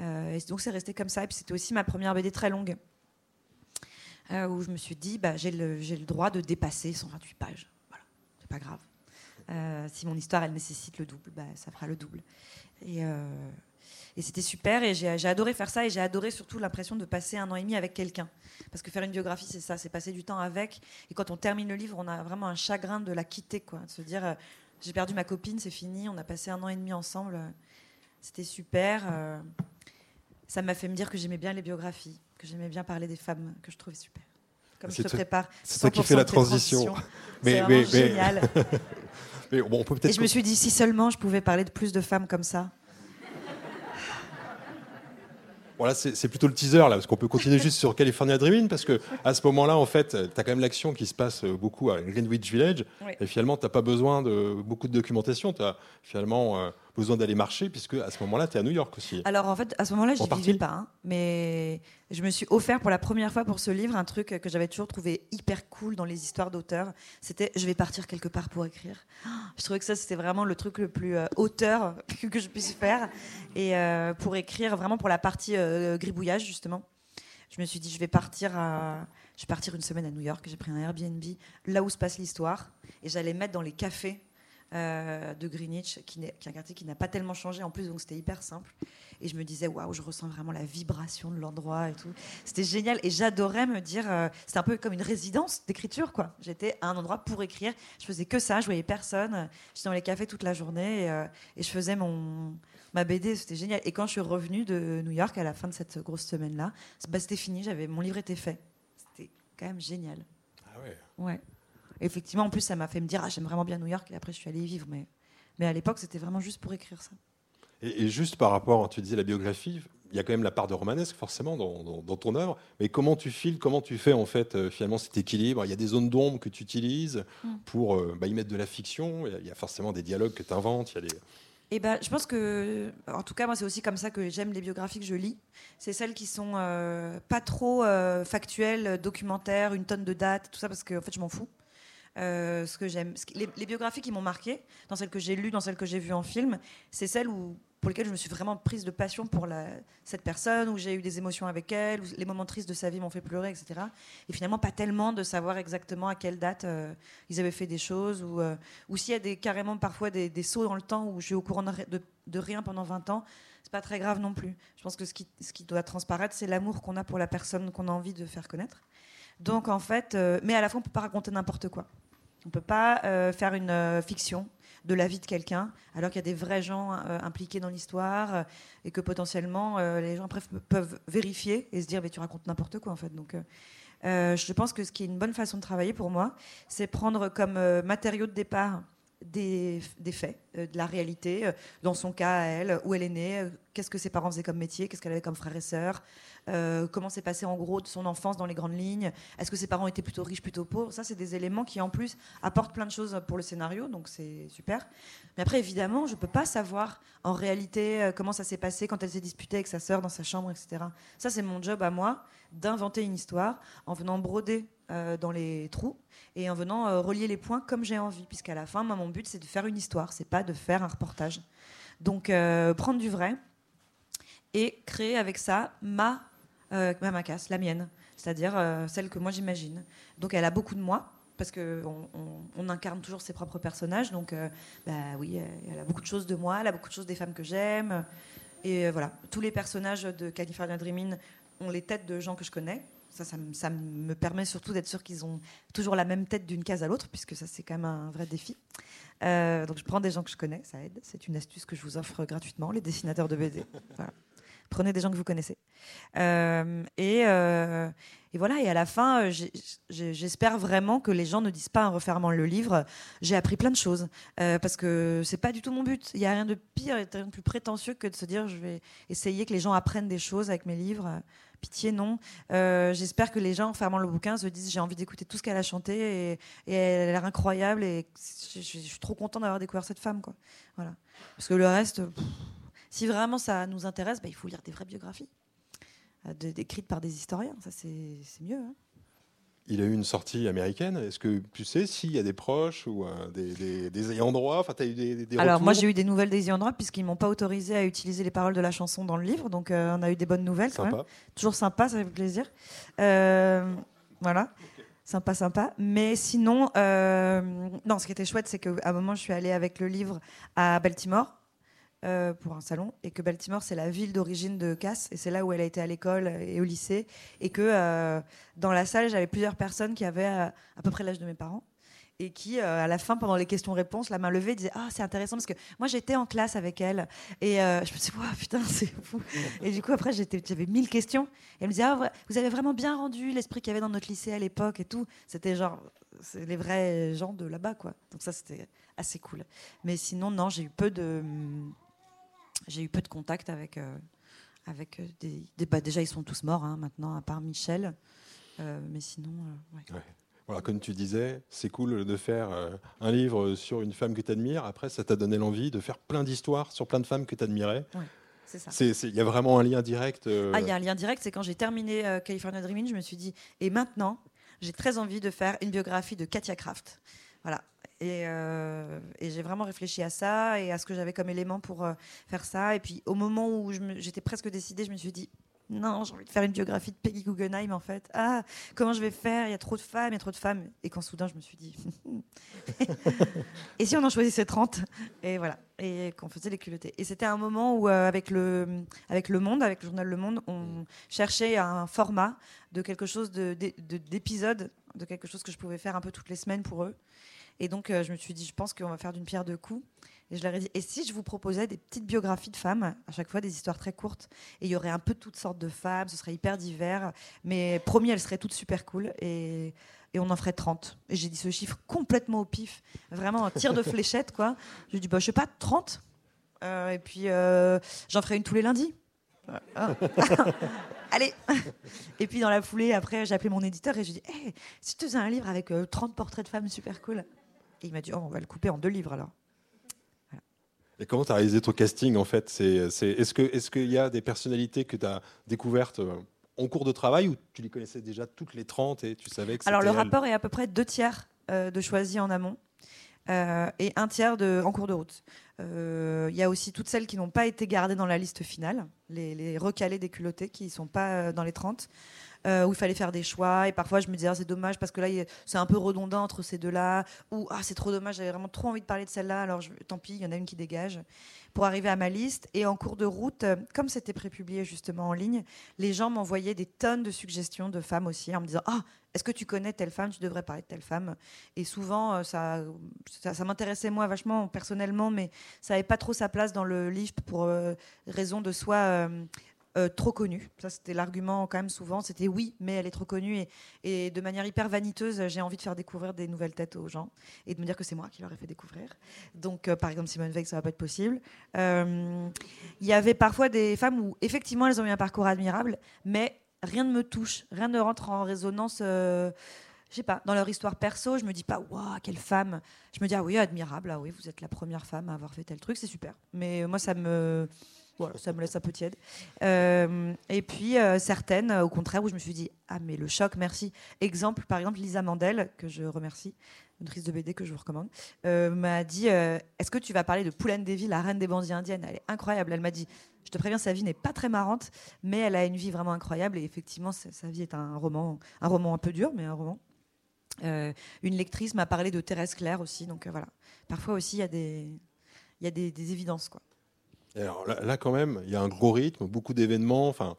Euh, et donc, c'est resté comme ça. Et puis, c'était aussi ma première BD très longue. euh, où je me suis dit, bah, j'ai le, le droit de dépasser 128 pages. Voilà, c'est pas grave. Euh, si mon histoire, elle nécessite le double, bah, ça fera le double. Et, et c'était super. Et j'ai adoré faire ça. Et j'ai adoré surtout l'impression de passer un an et demi avec quelqu'un. Parce que faire une biographie, c'est ça, c'est passer du temps avec. Et quand on termine le livre, on a vraiment un chagrin de la quitter, quoi. De se dire, euh, j'ai perdu ma copine, c'est fini, on a passé un an et demi ensemble. C'était super. euh. ça m'a fait me dire que j'aimais bien les biographies, que j'aimais bien parler des femmes, que je trouvais super. Comme je te prépare. C'est toi qui fais la transition. Mais, mais, génial. mais bon, on peut Et je me suis dit, si seulement je pouvais parler de plus de femmes comme ça. Voilà, c'est plutôt le teaser là, parce qu'on peut continuer juste sur California Dreaming, parce que à ce moment-là, en fait, tu as quand même l'action qui se passe beaucoup à Greenwich Village, et finalement, tu n'as pas besoin de beaucoup de documentation, tu as finalement euh, besoin d'aller marcher, puisque à ce moment-là, tu es à New York aussi. Alors en fait, à ce moment-là, je ne vivais pas, hein, mais je me suis offert pour la première fois pour ce livre un truc que j'avais toujours trouvé hyper cool dans les histoires d'auteurs. C'était je vais partir quelque part pour écrire. Je trouvais que ça, c'était vraiment le truc le plus euh, auteur que, je puisse faire. Et euh, pour écrire, vraiment pour la partie euh, gribouillage, justement, je me suis dit je vais partir à. Je vais partir une semaine à New York, j'ai pris un Airbnb là où se passe l'histoire et j'allais mettre dans les cafés euh, de Greenwich, qui, est, un quartier qui n'a pas tellement changé en plus, donc c'était hyper simple. Et je me disais, waouh, je ressens vraiment la vibration de l'endroit et tout. C'était génial. Et j'adorais me dire, euh, c'était un peu comme une résidence d'écriture, quoi. J'étais à un endroit pour écrire. Je faisais que ça, je voyais personne. J'étais dans les cafés toute la journée et, euh, je faisais mon, ma BD. C'était génial. Et quand je suis revenue de New York à la fin de cette grosse semaine-là, bah, c'était fini. J'avais, mon livre était fait. C'était quand même génial. Ah ouais. Ouais effectivement, en plus, ça m'a fait me dire ah, j'aime vraiment bien New York. Et après, je suis allée y vivre. Mais, mais à l'époque, c'était vraiment juste pour écrire ça. Et, juste par rapport, tu disais la biographie, il y a quand même la part de romanesque forcément dans, ton œuvre. Mais comment tu files, comment tu fais en fait euh, finalement cet équilibre? Il y a des zones d'ombre que tu utilises mm. pour euh, bah, y mettre de la fiction. Il y, a forcément des dialogues que tu inventes. Il y a des... Eh ben, je pense que, en tout cas, moi, c'est aussi comme ça que j'aime les biographies que je lis. C'est celles qui sont euh, pas trop factuelles, documentaires, une tonne de dates, tout ça, parce que en fait, je m'en fous. Euh, ce que j'aime, les, biographies qui m'ont marqué, dans celles que j'ai lues, dans celles que j'ai vues en film, c'est celles où, pour lesquelles je me suis vraiment prise de passion pour cette personne, où j'ai eu des émotions avec elle, où les moments tristes de sa vie m'ont fait pleurer, etc. Et finalement, pas tellement de savoir exactement à quelle date euh, ils avaient fait des choses, ou, euh, s'il y a carrément parfois des, sauts dans le temps où je suis au courant de, rien pendant 20 ans, c'est pas très grave non plus. Je pense que ce qui, doit transparaître, c'est l'amour qu'on a pour la personne qu'on a envie de faire connaître. Donc en fait, mais à la fois, on peut pas raconter n'importe quoi. On ne peut pas euh, faire une euh, fiction de la vie de quelqu'un, alors qu'il y a des vrais gens euh, impliqués dans l'histoire et que potentiellement les gens peuvent vérifier et se dire mais tu racontes n'importe quoi en fait. Donc je pense que ce qui est une bonne façon de travailler pour moi, c'est prendre comme matériau de départ des, faits, de la réalité, dans son cas à elle, où elle est née, qu'est-ce que ses parents faisaient comme métier, qu'est-ce qu'elle avait comme frères et sœurs, euh, comment s'est passé en gros de son enfance dans les grandes lignes, est-ce que ses parents étaient plutôt riches, plutôt pauvres. Ça, c'est des éléments qui en plus apportent plein de choses pour le scénario, donc c'est super. Mais après, évidemment, je ne peux pas savoir en réalité euh, comment ça s'est passé quand elle s'est disputée avec sa sœur dans sa chambre, etc. Ça, c'est mon job à moi, d'inventer une histoire en venant broder euh, dans les trous et en venant relier les points comme j'ai envie, puisqu'à la fin, mon but, c'est de faire une histoire, c'est pas de faire un reportage. Donc, prendre du vrai et créer avec ça ma euh, ma la mienne, c'est-à-dire euh, celle que moi j'imagine. Donc elle a beaucoup de moi, parce qu'on on, incarne toujours ses propres personnages. Donc, euh, bah oui, elle a beaucoup de choses de moi, elle a beaucoup de choses des femmes que j'aime. Et voilà, tous les personnages de California Dreaming ont les têtes de gens que je connais. Ça, ça, me permet surtout d'être sûr qu'ils ont toujours la même tête d'une case à l'autre, puisque ça, c'est quand même un vrai défi. donc, je prends des gens que je connais, ça aide. C'est une astuce que je vous offre gratuitement, les dessinateurs de BD. Voilà. Prenez des gens que vous connaissez. Euh, euh, et, voilà, et à la fin, euh, j'espère vraiment que les gens ne disent pas en refermant le livre, j'ai appris plein de choses. parce que c'est pas du tout mon but. Il n'y a rien de pire et rien de plus prétentieux que de se dire, je vais essayer que les gens apprennent des choses avec mes livres. Pitié, non. j'espère que les gens, en fermant le bouquin, se disent, j'ai envie d'écouter tout ce qu'elle a chanté et, elle a l'air incroyable et je, suis trop content d'avoir découvert cette femme. Quoi. Voilà. Parce que le reste si vraiment ça nous intéresse, bah, il faut lire des vraies biographies, euh, écrites par des historiens. Ça, c'est mieux. Hein. Il a eu une sortie américaine. Est-ce que tu sais s'il y a des proches ou euh, des, ayants droit? Enfin, as eu des, Alors, moi, j'ai eu des nouvelles des ayants droit puisqu'ils ne m'ont pas autorisé à utiliser les paroles de la chanson dans le livre. Donc, euh, on a eu des bonnes nouvelles. Toujours sympa, ça fait plaisir. voilà. Sympa, sympa. Mais sinon, non, ce qui était chouette, c'est qu'à un moment, je suis allée avec le livre à Baltimore euh, pour un salon et que Baltimore c'est la ville d'origine de Cass et c'est là où elle a été à l'école et au lycée et que euh, dans la salle j'avais plusieurs personnes qui avaient euh, à peu près l'âge de mes parents et qui, à la fin, pendant les questions-réponses, la main levée, disait Ah, c'est intéressant parce que moi, j'étais en classe avec elle. Et je me suis dit Wow, putain, c'est fou. Et du coup, après, j'avais mille questions. Et elle me disait Ah, vous avez vraiment bien rendu l'esprit qu'il y avait dans notre lycée à l'époque et tout. C'était genre, les vrais gens de là-bas, quoi. Donc, ça, c'était assez cool. Mais sinon, non, j'ai eu peu de. J'ai eu peu de contact avec. Euh, avec des, bah, déjà, ils sont tous morts hein, maintenant, à part Michel. mais sinon, ouais. Voilà, comme tu disais, c'est cool de faire euh, un livre sur une femme que tu admires. Après, ça t'a donné l'envie de faire plein d'histoires sur plein de femmes que tu admirais. c'est ça. Il y a vraiment un lien direct. Euh, ah, il y a un lien direct. C'est quand j'ai terminé euh, California Dreaming, je me suis dit, et maintenant, j'ai très envie de faire une biographie de Katia Kraft. Voilà. Et, et j'ai vraiment réfléchi à ça et à ce que j'avais comme élément pour faire ça. Et puis, au moment où j'étais presque décidée, je me suis dit, non, j'ai envie de faire une biographie de Peggy Guggenheim en fait. Ah, comment je vais faire? Il y a trop de femmes, il y a trop de femmes. Et quand soudain je me suis dit, et si on en choisissait 30 Et voilà, et qu'on faisait les culottés. Et c'était un moment où, euh, avec, le, avec Le Monde, avec le journal Le Monde, on cherchait un format de quelque chose d'épisode, de, de, quelque chose que je pouvais faire un peu toutes les semaines pour eux. Et donc euh, je me suis dit, je pense qu'on va faire d'une pierre deux coups. Et je leur ai dit, et si je vous proposais des petites biographies de femmes, à chaque fois des histoires très courtes, et il y aurait un peu toutes sortes de femmes, ce serait hyper divers, mais promis, elles seraient toutes super cool, et, et on en ferait 30. Et j'ai dit ce chiffre complètement au pif, vraiment un tir de fléchette, quoi. J'ai dit, bah, je sais pas, 30 euh, Et puis, euh, j'en ferai une tous les lundis. Ah. Allez Et puis dans la foulée, après, j'ai appelé mon éditeur et j'ai dit hey, si je te faisais un livre avec 30 euh, portraits de femmes super cool. Et il m'a dit oh, on va le couper en deux livres alors. Et comment tu as réalisé ton casting en fait? Est-ce qu'il est qu'il y a des personnalités que tu as découvertes euh, en cours de travail ou tu les connaissais déjà toutes les 30 et tu savais que Alors le rapport est à peu près deux tiers euh, de choisis en amont euh, et un tiers de, en cours de route. Il y a aussi toutes celles qui n'ont pas été gardées dans la liste finale, les, les recalés des culottés qui ne sont pas dans les 30. Euh, où il fallait faire des choix. Et parfois, je me disais, ah, c'est dommage parce que là, c'est un peu redondant entre ces deux-là. Ou, ah, c'est trop dommage, j'avais vraiment trop envie de parler de celle-là, alors tant pis, il y en a une qui dégage. Pour arriver à ma liste. Et en cours de route, euh, comme c'était prépublié justement en ligne, les gens m'envoyaient des tonnes de suggestions de femmes aussi, en me disant, ah, est-ce que tu connais telle femme? Tu devrais parler de telle femme. Et souvent, euh, ça, ça, m'intéressait moi vachement personnellement, mais ça n'avait pas trop sa place dans le livre pour raison de euh, trop connue. Ça, c'était l'argument quand même souvent. C'était oui, mais elle est trop connue. Et, de manière hyper vaniteuse, j'ai envie de faire découvrir des nouvelles têtes aux gens et de me dire que c'est moi qui leur ai fait découvrir. Donc, euh, par exemple, Simone Veil, ça va pas être possible. Euh, il y avait parfois des femmes où, effectivement, elles ont eu un parcours admirable, mais rien ne me touche, rien ne rentre en résonance. je sais pas, dans leur histoire perso, je me dis pas, waouh, quelle femme. Je me dis, ah oui, admirable, ah oui, vous êtes la première femme à avoir fait tel truc, c'est super. Mais moi, ça me voilà, ça me laisse un peu tiède. Euh, et puis euh, certaines, au contraire, où je me suis dit ah mais le choc, merci. Exemple, par exemple, Lisa Mandel, que je remercie, une autrice de BD que je vous recommande, euh, m'a dit est-ce que tu vas parler de Poulaine Davy, la reine des bandits indiennes? Elle est incroyable. Elle m'a dit je te préviens, sa vie n'est pas très marrante, mais elle a une vie vraiment incroyable et effectivement, sa, vie est un roman, un roman un peu dur, mais un roman. une lectrice m'a parlé de Thérèse Claire aussi, donc voilà. Parfois aussi, il y a des, il y a des évidences quoi. Alors là, quand même, il y a un gros rythme, beaucoup d'événements. Enfin,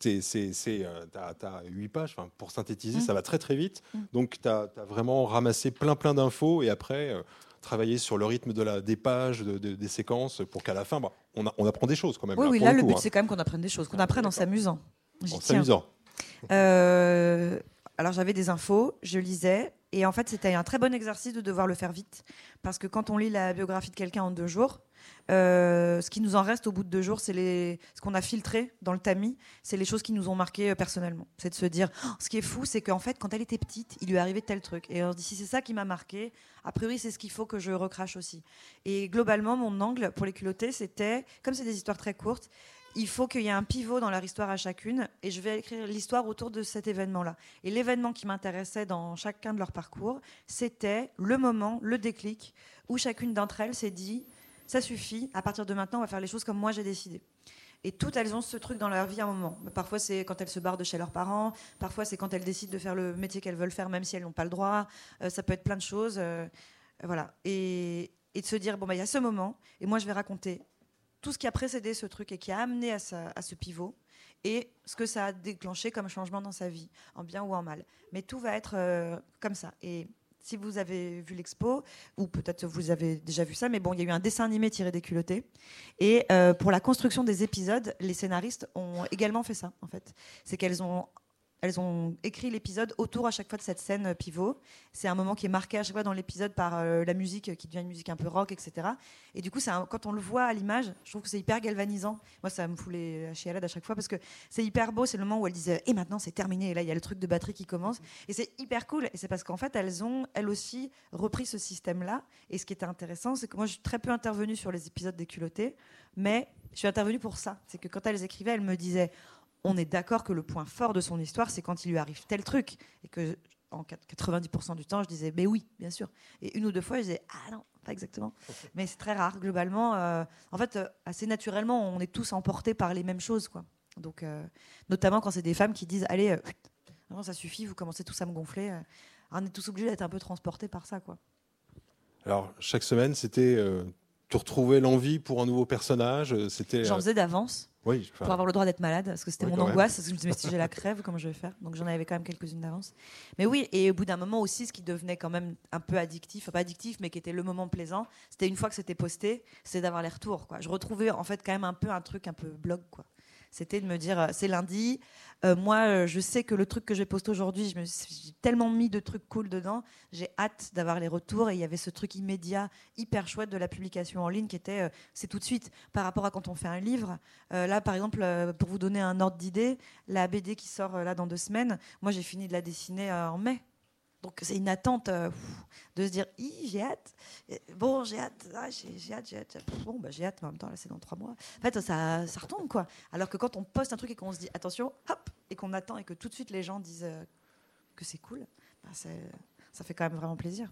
c'est, euh, tu as, 8 pages. pour synthétiser, mm. ça va très très vite. Mm. Donc, tu as, vraiment ramassé plein plein d'infos et après, euh, travaillé sur le rythme de la, des pages, des séquences, pour qu'à la fin, bah, on, on, apprend des choses quand même. Oui, là, oui, là, le, but, hein. c'est quand même qu'on apprenne des choses, qu'on apprenne en s'amusant. En s'amusant. Euh, alors, j'avais des infos, je lisais. Et en fait, c'était un très bon exercice de devoir le faire vite. Parce que quand on lit la biographie de quelqu'un en deux jours, euh, ce qui nous en reste au bout de deux jours, c'est ce qu'on a filtré dans le tamis, c'est les choses qui nous ont marqué euh, personnellement. C'est de se dire, oh, ce qui est fou, c'est qu'en fait, quand elle était petite, il lui arrivait tel truc. Et on se dit, si c'est ça qui m'a marqué, a priori, c'est ce qu'il faut que je recrache aussi. Et globalement, mon angle pour les culottés, c'était, comme c'est des histoires très courtes, il faut qu'il y ait un pivot dans leur histoire à chacune, et je vais écrire l'histoire autour de cet événement-là. Et l'événement qui m'intéressait dans chacun de leurs parcours, c'était le moment, le déclic, où chacune d'entre elles s'est dit, ça suffit, à partir de maintenant, on va faire les choses comme moi j'ai décidé. Et toutes, elles ont ce truc dans leur vie à un moment. Parfois, c'est quand elles se barrent de chez leurs parents. Parfois, c'est quand elles décident de faire le métier qu'elles veulent faire, même si elles n'ont pas le droit. Euh, ça peut être plein de choses. Euh, voilà. Et, de se dire, bon, bah, il y a ce moment, et moi, je vais raconter tout ce qui a précédé ce truc et qui a amené à, ce pivot, et ce que ça a déclenché comme changement dans sa vie, en bien ou en mal. Mais tout va être euh, comme ça. Et si vous avez vu l'expo, ou peut-être vous avez déjà vu ça, mais bon, il y a eu un dessin animé tiré des culottés. Et euh, pour la construction des épisodes, les scénaristes ont également fait ça, en fait. C'est qu'elles ont elles ont écrit l'épisode autour à chaque fois de cette scène euh, pivot. C'est un moment qui est marqué à chaque fois dans l'épisode par euh, la musique qui devient une musique un peu rock, etc. Et du coup, quand on le voit à l'image, je trouve que c'est hyper galvanisant. Moi, ça me fout les chialades à chaque fois parce que c'est hyper beau. C'est le moment où elles disent Et maintenant, c'est terminé. Et là, il y a le truc de batterie qui commence. Et c'est hyper cool. Et c'est parce qu'en fait, elles ont, elles aussi, repris ce système-là. Et ce qui était intéressant, c'est que moi, je suis très peu intervenue sur les épisodes des culottés. Mais je suis intervenue pour ça. C'est que quand elles écrivaient, elles me disaient on est d'accord que le point fort de son histoire, c'est quand il lui arrive tel truc. Et que en 90% du temps, je disais, mais oui, bien sûr. Et une ou deux fois, je disais, ah non, pas exactement. Mais c'est très rare. Globalement, euh, en fait, euh, assez naturellement, on est tous emportés par les mêmes choses. Quoi. Donc, euh, notamment quand c'est des femmes qui disent, allez, ça suffit, vous commencez tous à me gonfler. on est tous obligés d'être un peu transportés par ça. Quoi. Alors, chaque semaine, c'était. Tu retrouvais l'envie pour un nouveau personnage c'était, J'en faisais d'avance. Oui, pour avoir le droit d'être malade, parce que c'était mon angoisse. Parce que je me disais, mais si j'ai la crève, comment je vais faire? Donc j'en avais quand même quelques-unes d'avance. Mais oui, et au bout d'un moment aussi, ce qui devenait quand même un peu addictif, enfin pas addictif, mais qui était le moment plaisant, c'était une fois que c'était posté, c'est d'avoir les retours. Quoi. Je retrouvais en fait quand même un peu un truc un peu blog. Quoi. C'était de me dire, euh, c'est lundi, euh, moi, euh, je sais que le truc que j'ai posté aujourd'hui, je me suis tellement mis de trucs cool dedans, j'ai hâte d'avoir les retours. Et il y avait ce truc immédiat, hyper chouette de la publication en ligne qui était, c'est tout de suite par rapport à quand on fait un livre. là, par exemple, pour vous donner un ordre d'idée, la BD qui sort là dans deux semaines, moi j'ai fini de la dessiner en mai. Donc c'est une attente euh, de se dire j'ai hâte. Bon, j'ai hâte, ah, j'ai hâte, j'ai hâte. Bon, bah, j'ai hâte, mais en même temps, là, c'est dans trois mois. En fait, ça, ça retombe, quoi. Alors que quand on poste un truc et qu'on se dit attention, hop, et qu'on attend et que tout de suite les gens disent euh, que c'est cool, bah, ça fait quand même vraiment plaisir.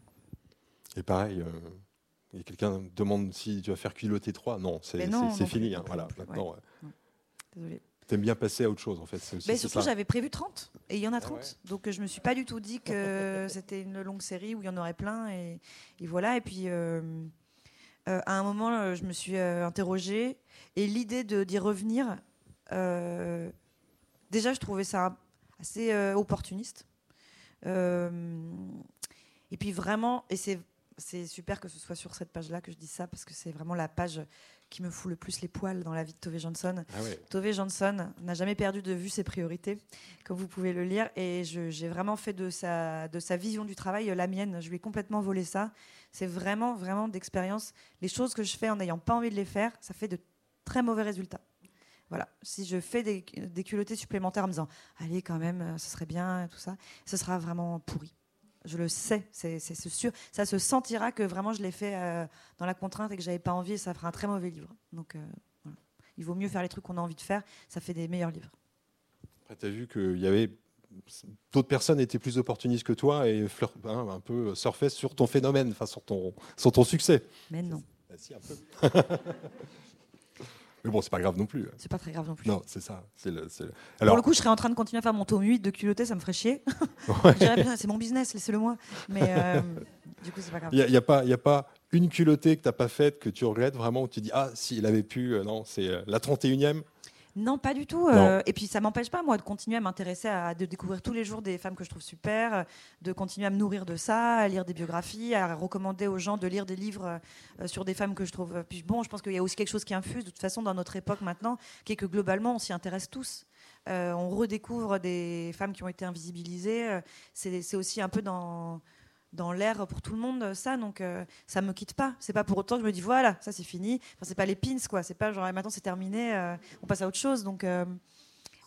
Et pareil, euh, quelqu'un demande si tu vas faire culotter 3. Non, c'est fini. Hein, voilà, maintenant. Désolé. T'aimes bien passer à autre chose en fait. Mais surtout, j'avais prévu 30 et il y en a 30. Ah Donc je me suis pas du tout dit que c'était une longue série où il y en aurait plein. Et, voilà. Et puis euh, euh, à un moment, euh, je me suis interrogée et l'idée d'y revenir, déjà, je trouvais ça assez opportuniste. et puis vraiment, et c'est c'est super que ce soit sur cette page-là que je dis ça parce que c'est vraiment la page qui me fout le plus les poils dans la vie de Tove Johnson. Ah Tove Johnson n'a jamais perdu de vue ses priorités, comme vous pouvez le lire, et j'ai vraiment fait de sa, de sa vision du travail la mienne. Je lui ai complètement volé ça. C'est vraiment, vraiment d'expérience. Les choses que je fais en n'ayant pas envie de les faire, ça fait de très mauvais résultats. Voilà. Si je fais des, des culottés supplémentaires en me disant, allez, quand même, ce serait bien, tout ça, ce sera vraiment pourri. Je le sais, c'est sûr. Ça se sentira que vraiment je l'ai fait euh, dans la contrainte et que j'avais pas envie et ça fera un très mauvais livre. Donc euh, il vaut mieux faire les trucs qu'on a envie de faire, ça fait des meilleurs livres. Après, tu as vu qu'il y avait d'autres personnes étaient plus opportunistes que toi et hein, un peu surfaient sur ton phénomène, enfin sur ton, sur ton succès. Mais non. Bah, si, un peu. Mais bon, c'est pas grave non plus. C'est pas très grave non plus. Non, c'est ça. Le, Alors... Pour le coup, je serais en train de continuer à faire mon tome 8 de culotté, ça me ferait chier. c'est mon business, laissez-le moi. Mais euh, du coup, c'est pas grave. Il n'y a, a, pas une culottée que tu n'as pas faite que tu regrettes vraiment, où tu dis Ah, s'il avait pu, euh, non, c'est euh, la 31e non, pas du tout. Euh, et puis ça m'empêche pas, moi, de continuer à m'intéresser à de découvrir tous les jours des femmes que je trouve super, de continuer à me nourrir de ça, à lire des biographies, à recommander aux gens de lire des livres euh, sur des femmes que je trouve. Puis bon, je pense qu'il y a aussi quelque chose qui infuse de toute façon dans notre époque maintenant, qui est que globalement, on s'y intéresse tous. Euh, on redécouvre des femmes qui ont été invisibilisées. C'est aussi un peu dans dans l'air pour tout le monde ça donc euh, ça me quitte pas. C'est pas pour autant que je me dis voilà ça c'est fini. Enfin c'est pas les pins quoi. C'est pas genre maintenant c'est terminé euh, on passe à autre chose. Donc euh,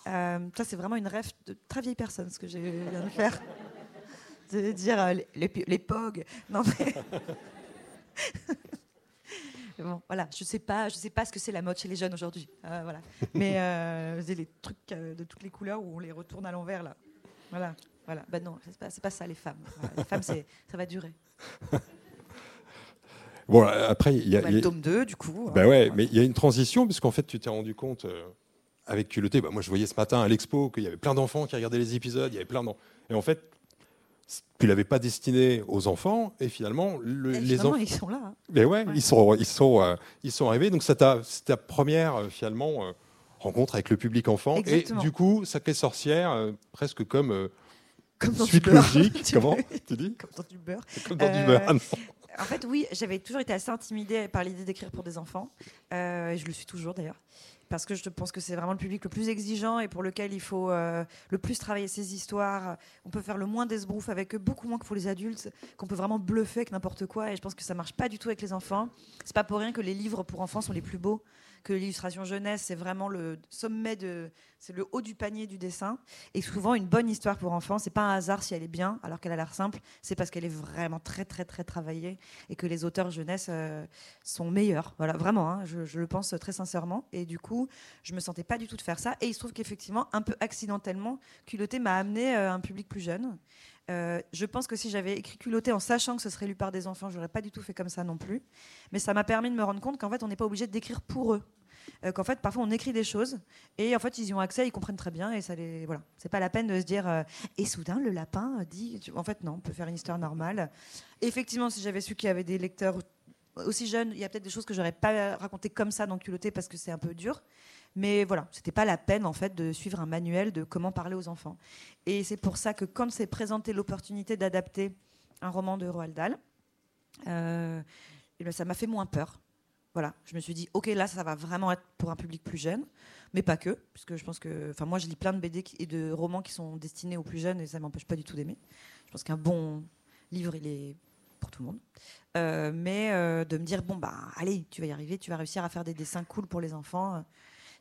ça c'est vraiment une rêve de très vieille personne ce que j'ai viens de faire. De dire les, les, POG non mais bon voilà. Je sais pas je sais pas ce que c'est la mode chez les jeunes aujourd'hui. Voilà. Mais les trucs de toutes les couleurs où on les retourne à l'envers là. Voilà voilà. Ben non, c'est pas, pas ça les femmes. les femmes, ça va durer. Bon, après, il y a. Bah, le tome 2, du coup. Bah ouais, mais il y a une transition, puisqu'en fait, tu t'es rendu compte, euh, avec culotté, bah, moi je voyais ce matin à l'expo qu'il y avait plein d'enfants qui regardaient les épisodes, il y avait plein d'enfants. Et en fait, tu l'avais pas destiné aux enfants, et finalement, les enfants. ils sont là. Hein. Mais ouais, ils, sont, ils, sont, euh, ils sont arrivés. Donc, c'est ta, ta, première, euh, finalement, rencontre avec le public enfant. Et du coup, Sacrée Sorcière, presque comme Comme dans Suite du logique. Comment tu dis Comme dans du beurre. Comme dans du Euh, beurre. Ah non. En fait, oui, j'avais toujours été assez intimidée par l'idée d'écrire pour des enfants. Euh, et je le suis toujours d'ailleurs. Parce que je pense que c'est vraiment le public le plus exigeant et pour lequel il faut euh, le plus travailler ses histoires. On peut faire le moins d'esbrouf avec eux, beaucoup moins que pour les adultes, qu'on peut vraiment bluffer avec n'importe quoi. Et je pense que ça marche pas du tout avec les enfants. C'est pas pour rien que les livres pour enfants sont les plus beaux, que l'illustration jeunesse, c'est vraiment le sommet de. C'est le haut du panier du dessin. Et souvent, une bonne histoire pour enfants, c'est pas un hasard si elle est bien, alors qu'elle a l'air simple, c'est parce qu'elle est vraiment très, très, très travaillée et que les auteurs jeunesse euh, sont meilleurs. Voilà, vraiment, hein, je, le pense très sincèrement. Et du coup, je me sentais pas du tout de faire ça. Et il se trouve qu'effectivement, un peu accidentellement, Culotté m'a amené euh, un public plus jeune. Euh, je pense que si j'avais écrit Culotté en sachant que ce serait lu par des enfants, j'aurais pas du tout fait comme ça non plus. Mais ça m'a permis de me rendre compte qu'en fait, on n'est pas obligé d'écrire pour eux. Euh, qu'en fait, parfois, on écrit des choses et en fait, ils y ont accès, ils comprennent très bien et ça les voilà. C'est pas la peine de se dire euh, et soudain le lapin dit. En fait, non, on peut faire une histoire normale. Effectivement, si j'avais su qu'il y avait des lecteurs aussi jeunes, il y a peut-être des choses que j'aurais pas racontées comme ça dans Culotté parce que c'est un peu dur. Mais voilà, c'était pas la peine en fait de suivre un manuel de comment parler aux enfants. Et c'est pour ça que quand s'est présentée l'opportunité d'adapter un roman de Roald Dahl, euh, eh ben, ça m'a fait moins peur. Voilà, je me suis dit, ok, là, ça va vraiment être pour un public plus jeune, mais pas que, puisque je pense que, enfin, moi, je lis plein de BD et de romans qui sont destinés aux plus jeunes, et ça m'empêche pas du tout d'aimer. Je pense qu'un bon livre, il est pour tout le monde. Euh, mais euh, de me dire, bon, bah, allez, tu vas y arriver, tu vas réussir à faire des dessins cool pour les enfants.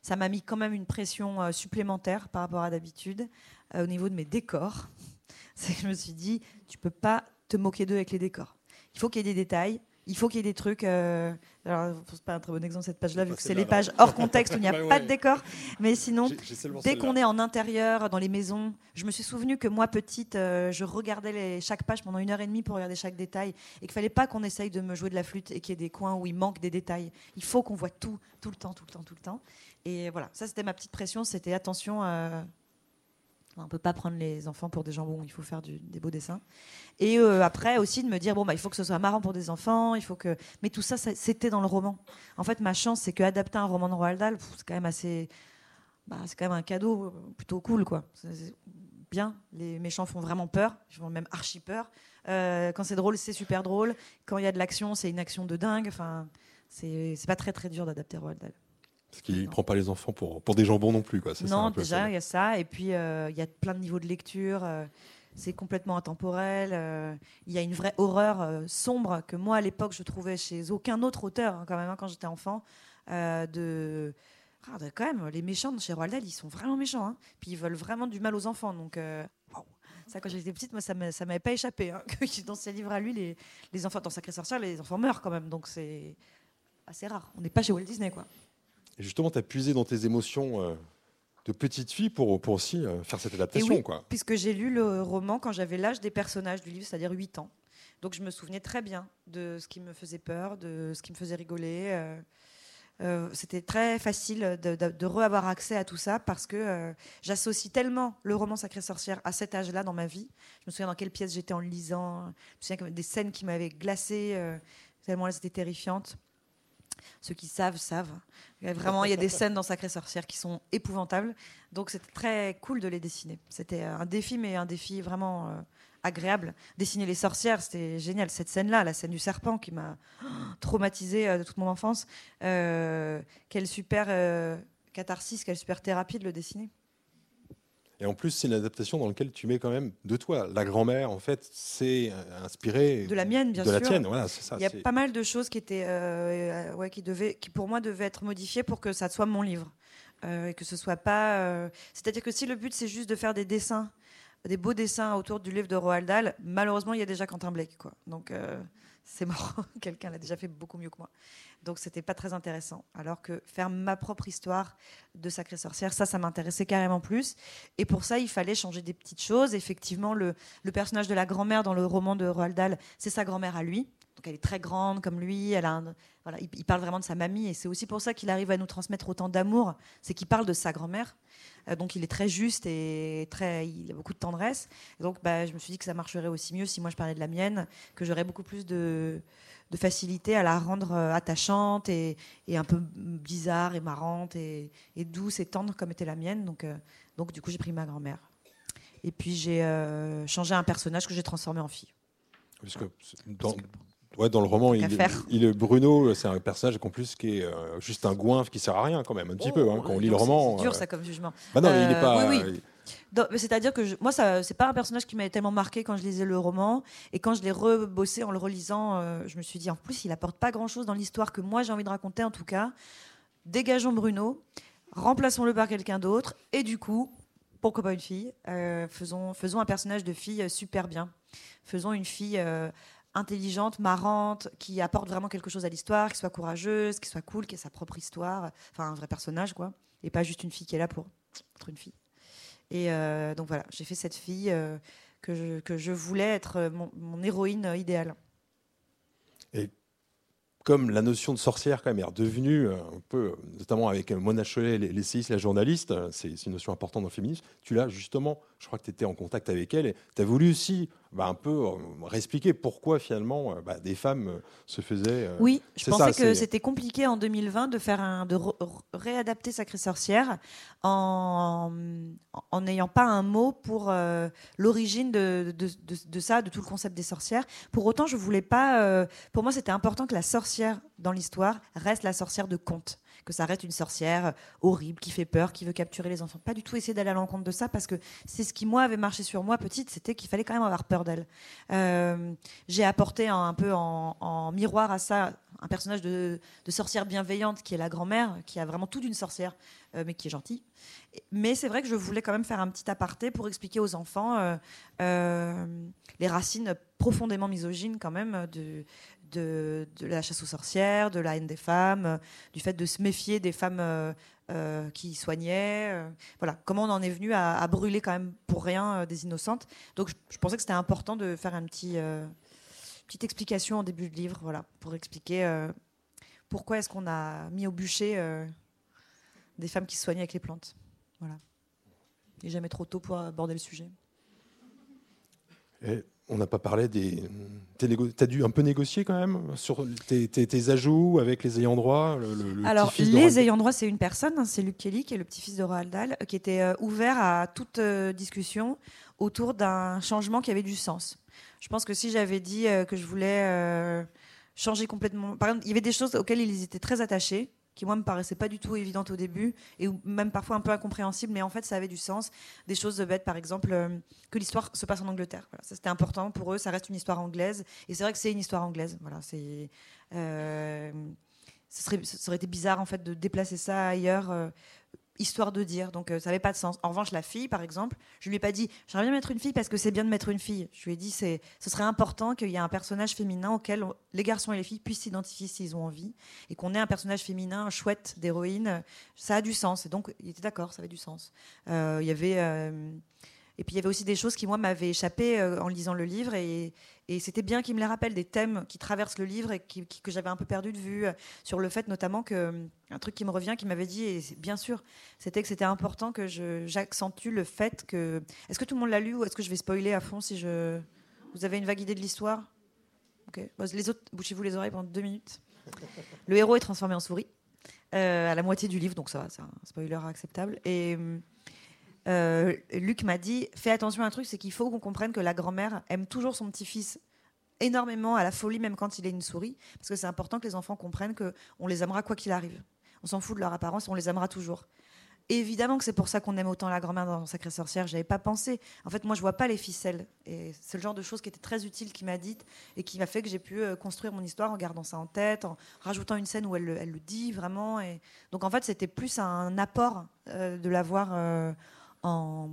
Ça m'a mis quand même une pression euh, supplémentaire par rapport à d'habitude euh, au niveau de mes décors. C'est que je me suis dit, tu peux pas te moquer d'eux avec les décors. Il faut qu'il y ait des détails. Il faut qu'il y ait des trucs. euh, Alors, c'est pas un très bon exemple cette page-là, vu que c'est les pages hors contexte où il n'y a Bah pas ouais. de décor. Mais sinon, Dès qu'on est en intérieur, dans les maisons, je me suis souvenu que moi, petite, euh, je regardais les- chaque page pendant une heure et demie pour regarder chaque détail et qu'il fallait pas qu'on essaye de me jouer de la flûte et qu'il y ait des coins où il manque des détails. Il faut qu'on voit tout, tout le temps, tout le temps, tout le temps. Et voilà, ça c'était ma petite pression, c'était attention, on peut pas prendre les enfants pour des jambons, il faut faire des beaux dessins. Et euh, après aussi de me dire, bon, bah, il faut que ce soit marrant pour des enfants, il faut que... Mais tout ça, c'était dans le roman. En fait, ma chance, c'est que adapter un roman de Roald Dahl, c'est quand même assez bah, c'est quand même un cadeau euh, plutôt cool, quoi. Bien. Les méchants font vraiment peur, ils font même archi peur. Euh, quand c'est drôle, c'est super drôle. Quand il y a de l'action, c'est une action de dingue. Enfin, c'est pas très très dur d'adapter Roald Dahl. Parce qu'il prend pas les enfants pour, pour des jambons non plus. Quoi. Non, déjà, il y a ça. Et puis, euh, il y a plein de niveaux de lecture. euh, c'est complètement intemporel. euh, Il y a une vraie horreur sombre que moi, à l'époque, je trouvais chez aucun autre auteur, hein, quand même, hein, quand j'étais enfant. de... ah, de- quand même, les méchants de chez Roald Dahl, ils sont vraiment méchants. hein. Puis ils veulent vraiment du mal aux enfants. Donc, ça, quand j'étais petite, moi, ça ça m'avait pas échappé. hein, dans ses livres à lui, les, les enfants, dans Sacré Sorcière, les enfants meurent quand même. Donc, c'est assez rare. On n'est pas chez Walt Disney, quoi. Et justement, tu as puisé dans tes émotions euh, de petite fille pour, pour aussi euh, faire cette adaptation. Et oui, quoi. puisque j'ai lu le roman quand j'avais l'âge des personnages du livre, c'est-à-dire 8 ans. Donc je me souvenais très bien de ce qui me faisait peur, de ce qui me faisait rigoler. euh, euh, C'était très facile de, de, de re-avoir accès à tout ça parce que euh, j'associe tellement le roman Sacré Sorcière à cet âge-là dans ma vie. Je me souviens dans quelle pièce j'étais en le lisant. Je me souviens des scènes qui m'avaient glacée, tellement elles étaient terrifiantes. Ceux qui savent, savent. Il y a Vraiment, il y a des scènes dans Sacré Sorcière qui sont épouvantables. Donc c'était très cool de les dessiner. C'était un défi, mais un défi vraiment euh, agréable. Dessiner les sorcières, c'était génial. Cette scène-là, la scène du serpent qui m'a traumatisée euh, de toute mon enfance, euh, quelle super catharsis, quelle super thérapie de le dessiner. Et en plus, c'est une adaptation dans laquelle tu mets quand même de toi. La grand-mère, en fait, c'est euh, inspiré De la mienne, bien de sûr. la tienne. Voilà, c'est ça. Il y a pas mal de choses qui étaient, euh, ouais, qui devaient, qui pour moi devaient être modifiées pour que ça soit mon livre Euh, et que ce soit pas. euh, C'est-à-dire que si le but c'est juste de faire des dessins, des beaux dessins autour du livre de Roald Dahl, malheureusement il y a déjà Quentin Blake, quoi. Donc c'est mort. Quelqu'un l'a déjà fait beaucoup mieux que moi. Donc c'était pas très intéressant. Alors que faire ma propre histoire de Sacrée Sorcière, ça, ça m'intéressait carrément plus. Et pour ça, il fallait changer des petites choses. Effectivement, le, le personnage de la grand-mère dans le roman de Roald Dahl, c'est sa grand-mère à lui. Donc elle est très grande comme lui. Elle a un- voilà, il, il parle vraiment de sa mamie. Et c'est aussi pour ça qu'il arrive à nous transmettre autant d'amour. C'est qu'il parle de sa grand-mère. Euh, donc il est très juste et très, il a beaucoup de tendresse. Et donc bah, je me suis dit que ça marcherait aussi mieux si moi je parlais de la mienne, que j'aurais beaucoup plus de, de facilité à la rendre euh, attachante et, et un peu bizarre et marrante et, et douce et tendre comme était la mienne. Donc, euh, donc du coup j'ai pris ma grand-mère. Et puis j'ai changé un personnage que j'ai transformé en fille. Parce que dans, Ouais, dans le roman, il, il, Bruno, c'est un personnage en plus qui est euh, juste un goinfre qui sert à rien quand même, un petit peu, hein, quand on lit le roman. C'est dur euh. ça comme jugement. Bah non, il n'est pas. Oui, oui. C'est-à-dire que moi, ça, c'est pas un personnage qui m'avait tellement marqué quand je lisais le roman, et quand je l'ai rebossé en le relisant, euh, je me suis dit en plus, il apporte pas grand-chose dans l'histoire que moi j'ai envie de raconter en tout cas. Dégageons Bruno, remplaçons-le par quelqu'un d'autre, et du coup, pourquoi pas une fille faisons, faisons un personnage de fille super bien. Faisons une fille intelligente, marrante, qui apporte vraiment quelque chose à l'histoire, qui soit courageuse, qui soit cool, qui ait sa propre histoire, enfin un vrai personnage, quoi, et pas juste une fille qui est là pour être une fille. Et euh, donc voilà, j'ai fait cette fille euh, que, je, que, je, voulais être mon, mon héroïne idéale. Et comme la notion de sorcière quand même est redevenue euh, un peu, notamment avec Mona Chollet, l'essayiste, la journaliste, c'est une notion importante dans le féminisme, tu l'as justement, je crois que tu étais en contact avec elle, et tu as voulu aussi bah, un peu euh, réexpliquer pourquoi finalement euh, bah, des femmes euh, se faisaient. oui, je pensais que c'était compliqué en 2020 de faire un, de réadapter Sacré Sorcière en n'ayant pas un mot pour l'origine de, de, de, ça, de tout le concept des sorcières. Pour autant, je voulais pas. pour moi, c'était important que la sorcière dans l'histoire reste la sorcière de conte que ça reste une sorcière horrible, qui fait peur, qui veut capturer les enfants. Pas du tout essayer d'aller à l'encontre de ça, parce que c'est ce qui, moi, avait marché sur moi petite, c'était qu'il fallait quand même avoir peur d'elle. Euh, j'ai apporté un, peu en, miroir à ça un personnage de, sorcière bienveillante qui est la grand-mère, qui a vraiment tout d'une sorcière, euh, mais qui est gentille. Mais c'est vrai que je voulais quand même faire un petit aparté pour expliquer aux enfants euh, les racines profondément misogynes quand même de, de, la chasse aux sorcières, de la haine des femmes, du fait de se méfier des femmes euh, euh, qui soignaient. Euh, voilà, comment on en est venu à, brûler quand même pour rien des innocentes. Donc je, pensais que c'était important de faire une petit, petite explication au début du livre, voilà, pour expliquer pourquoi est-ce qu'on a mis au bûcher des femmes qui se soignaient avec les plantes. Voilà. Il jamais trop tôt pour aborder le sujet. Et on n'a pas parlé des. Tu as dû un peu négocier quand même sur tes, ajouts avec les ayants droit le, Alors, les ayants droit, c'est une personne, hein, c'est Luc Kelly, qui est le petit-fils de Roald Dahl, qui était euh, ouvert à toute euh, discussion autour d'un changement qui avait du sens. Je pense que si j'avais dit euh, que je voulais changer complètement. Par exemple, il y avait des choses auxquelles ils étaient très attachés qui moi me paraissaient pas du tout évidentes au début et même parfois un peu incompréhensibles, mais en fait ça avait du sens. Des choses bêtes, par exemple, euh, que l'histoire se passe en Angleterre. Ça c'était important pour eux, ça reste une histoire anglaise et c'est vrai que c'est une histoire anglaise. Voilà, c'est euh, ça, serait, ça aurait été bizarre en fait de déplacer ça ailleurs. Euh, histoire de dire. Donc euh, ça n'avait pas de sens. En revanche, la fille, par exemple, je lui ai pas dit j'aimerais bien mettre une fille parce que c'est bien de mettre une fille. Je lui ai dit c'est ce serait important qu'il y ait un personnage féminin auquel les garçons et les filles puissent s'identifier s'ils ont envie et qu'on ait un personnage féminin chouette d'héroïne. Ça a du sens. Et donc il était d'accord, ça avait du sens. Euh, il y avait euh, et puis il y avait aussi des choses qui, moi, m'avaient échappé euh, en lisant le livre. Et, c'était bien qu'il me les rappelle, des thèmes qui traversent le livre et que j'avais un peu perdu de vue. Euh, sur le fait notamment que, un truc qui me revient, qui m'avait dit, et bien sûr, c'était que c'était important que j'accentue le fait que. Est-ce que tout le monde l'a lu ou est-ce que je vais spoiler à fond si je. Vous avez une vague idée de l'histoire? Ok. les autres, bouchez-vous les oreilles pendant deux minutes. Le héros est transformé en souris. Euh, à la moitié du livre, donc ça va, c'est un spoiler acceptable. Et euh, Luc m'a dit fais attention à un truc, c'est qu'il faut qu'on comprenne que la grand-mère aime toujours son petit-fils énormément à la folie, même quand il est une souris, parce que c'est important que les enfants comprennent qu'on les aimera quoi qu'il arrive. On s'en fout de leur apparence, on les aimera toujours. évidemment que c'est pour ça qu'on aime autant la grand-mère dans Sacré Sorcière. J'avais pas pensé. En fait, moi, je vois pas les ficelles. Et c'est le genre de choses qui était très utile qui m'a dit et qui m'a fait que j'ai pu euh, construire mon histoire en gardant ça en tête, en rajoutant une scène où elle, le dit vraiment. Et donc, en fait, c'était plus un apport euh, de l'avoir en,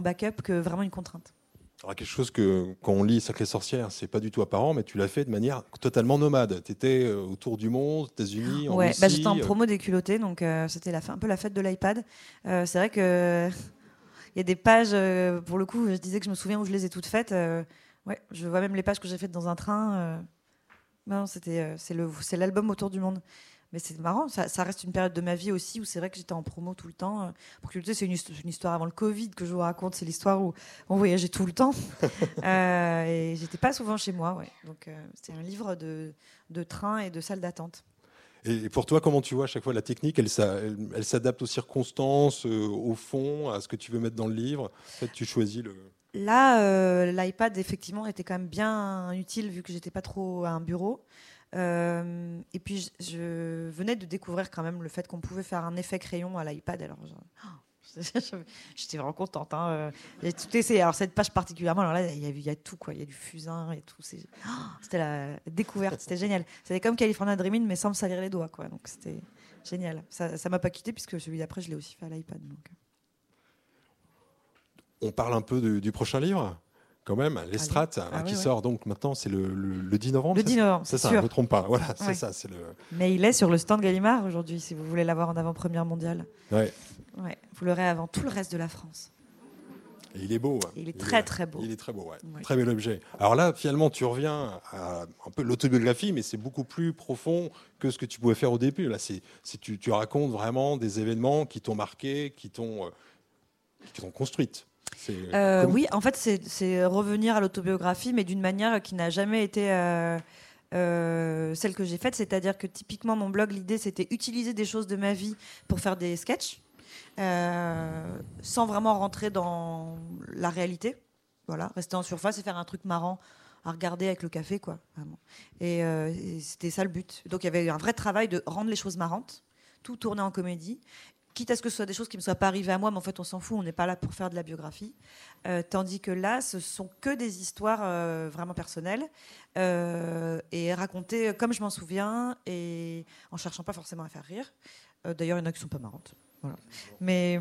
backup que vraiment une contrainte. Alors, quelque chose que quand on lit Sacré Sorcière, c'est pas du tout apparent, mais tu l'as fait de manière totalement nomade. Tu étais euh, autour du monde, aux États-Unis, en ouais, bah, j'étais en promo des culottés, donc euh, c'était la, un peu la fête de l'iPad. Euh, c'est vrai que il y a des pages, pour le coup, je disais que je me souviens où je les ai toutes faites. ouais, je vois même les pages que j'ai faites dans un train. non, c'était c'est l'album autour du monde. Mais c'est marrant, ça, reste une période de ma vie aussi où c'est vrai que j'étais en promo tout le temps. Euh, pour que c'est une, une, histoire avant le Covid que je vous raconte. C'est l'histoire où on voyageait tout le temps. euh, et j'étais pas souvent chez moi. Ouais. Donc euh, c'est un livre de, de train et de salle d'attente. Et pour toi, comment tu vois à chaque fois la technique? Elle, elle, s'adapte aux circonstances, euh, au fond, à ce que tu veux mettre dans le livre? En fait, tu choisis le. Là, euh, l'iPad effectivement était quand même bien utile vu que j'étais pas trop à un bureau. Euh, et puis je, venais de découvrir quand même le fait qu'on pouvait faire un effet crayon à l'iPad. Alors j'étais vraiment contente. Hein. J'ai tout essayé. Alors cette page particulièrement, alors là il y, a, tout quoi. Il y a du fusain et tout. C'était la découverte. C'était génial. C'était comme California Dreaming mais sans me salir les doigts quoi. Donc c'était génial. Ça, ça m'a pas quitté puisque celui d'après je l'ai aussi fait à l'iPad. On parle un peu du prochain livre? Quand même, les strates, hein, ah qui sort donc maintenant, c'est le, le, 10 novembre. Le 10 novembre, c'est ça, je ne me trompe pas. Voilà, c'est ça. C'est le... Mais il est sur le stand Gallimard aujourd'hui, si vous voulez l'avoir en avant-première mondiale. Ouais. ouais. Vous l'aurez avant tout le reste de la France. Et il est beau. Hein. Il est très très beau. Il est très beau, ouais. Très bel objet. Alors là, finalement, tu reviens à un peu l'autobiographie, mais c'est beaucoup plus profond que ce que tu pouvais faire au début. Là, c'est, tu, tu, racontes vraiment des événements qui t'ont marqué, qui t'ont, euh, qui t'ont construite. Euh, oui, en fait, c'est revenir à l'autobiographie, mais d'une manière qui n'a jamais été euh, euh, celle que j'ai faite. C'est-à-dire que typiquement, mon blog, l'idée, c'était utiliser des choses de ma vie pour faire des sketchs, sans vraiment rentrer dans la réalité. Voilà, rester en surface et faire un truc marrant à regarder avec le café, quoi. Et, et c'était ça le but. Donc il y avait un vrai travail de rendre les choses marrantes, tout tourner en comédie quitte à ce que ce soit des choses qui ne soient pas arrivées à moi, mais en fait, on s'en fout, on n'est pas là pour faire de la biographie. Euh, tandis que là, ce sont que des histoires euh, vraiment personnelles euh, et racontées comme je m'en souviens et en cherchant pas forcément à faire rire. D'ailleurs, il y en a qui sont pas marrantes. Mais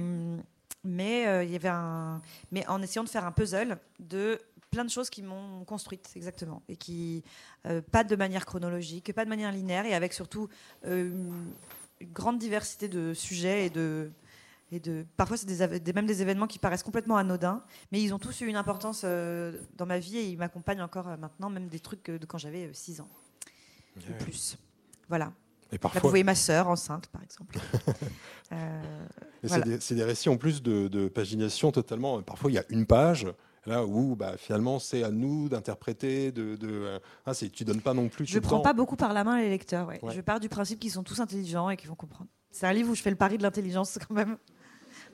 mais il y avait un mais en essayant de faire un puzzle de plein de choses qui m'ont construite exactement et qui pas de manière chronologique, pas de manière linéaire et avec surtout une grande diversité de sujets et de, et de parfois c'est des, même des événements qui paraissent complètement anodins, mais ils ont tous eu une importance euh, dans ma vie et ils m'accompagnent encore euh, maintenant, même des trucs de quand j'avais 6 euh, ans ou plus. Voilà. Et parfois... vous voyez ma sœur enceinte, par exemple. C'est des, récits en plus de, de pagination totalement. Parfois, il y a une page Là où bah, finalement c'est à nous d'interpréter, de, de ah, tu donnes pas non plus. Je ne prends pas beaucoup par la main les lecteurs. Je pars du principe qu'ils sont tous intelligents et qu'ils vont comprendre. C'est un livre où je fais le pari de l'intelligence quand même.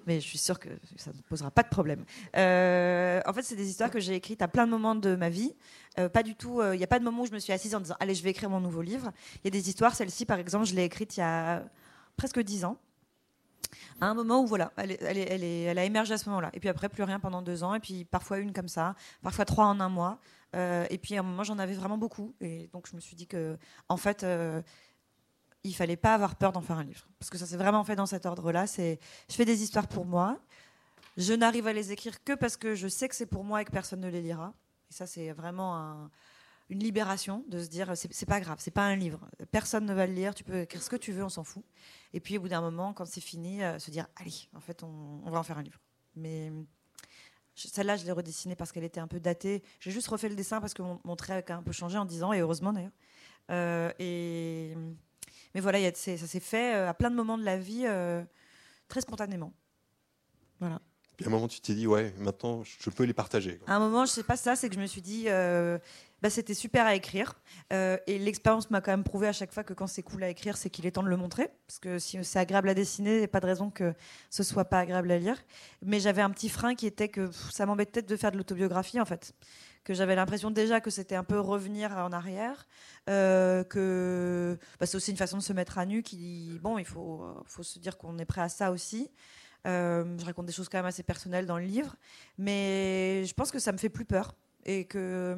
Mais je suis sûre que ça ne posera pas de problème. Euh, en fait, c'est des histoires que j'ai écrites à plein de moments de ma vie. Euh, pas du tout. Il euh, n'y a pas de moment où je me suis assise en disant allez, je vais écrire mon nouveau livre. Il y a des histoires. Celle-ci, par exemple, je l'ai écrite il y a presque dix ans à un moment où voilà, elle, elle, elle, elle a émergé à ce moment-là. Et puis après, plus rien pendant deux ans. Et puis parfois une comme ça, parfois trois en un mois. Euh, et puis à un moment, j'en avais vraiment beaucoup. Et donc je me suis dit que, en fait, euh, il fallait pas avoir peur d'en faire un livre. Parce que ça s'est vraiment fait dans cet ordre-là. C'est, je fais des histoires pour moi. Je n'arrive à les écrire que parce que je sais que c'est pour moi et que personne ne les lira. Et ça, c'est vraiment un, une libération de se dire c'est pas grave, c'est pas un livre, personne ne va le lire, tu peux écrire ce que tu veux, on s'en fout. Et puis au bout d'un moment, quand c'est fini, euh, se dire allez, en fait, on, va en faire un livre. Mais celle-là, je l'ai redessinée parce qu'elle était un peu datée. J'ai juste refait le dessin parce que mon, trait a un peu changé en 10 ans, et heureusement d'ailleurs. Euh, et mais voilà, y a, ça s'est fait euh, à plein de moments de la vie, très spontanément. Voilà. Puis à un moment, tu t'es dit, ouais, maintenant, je peux les partager. À un moment, je sais pas ça, c'est que je me suis dit, bah, c'était super à écrire. Euh, et l'expérience m'a quand même prouvé à chaque fois que quand c'est cool à écrire, c'est qu'il est temps de le montrer. Parce que si c'est agréable à dessiner, il n'y a pas de raison que ce soit pas agréable à lire. Mais j'avais un petit frein qui était que ça m'embêtait de faire de l'autobiographie, en fait. Que j'avais l'impression déjà que c'était un peu revenir en arrière. Euh, que bah, c'est aussi une façon de se mettre à nu qui, bon, il faut, faut se dire qu'on est prêt à ça aussi. Euh, je raconte des choses quand même assez personnelles dans le livre, mais je pense que ça me fait plus peur et que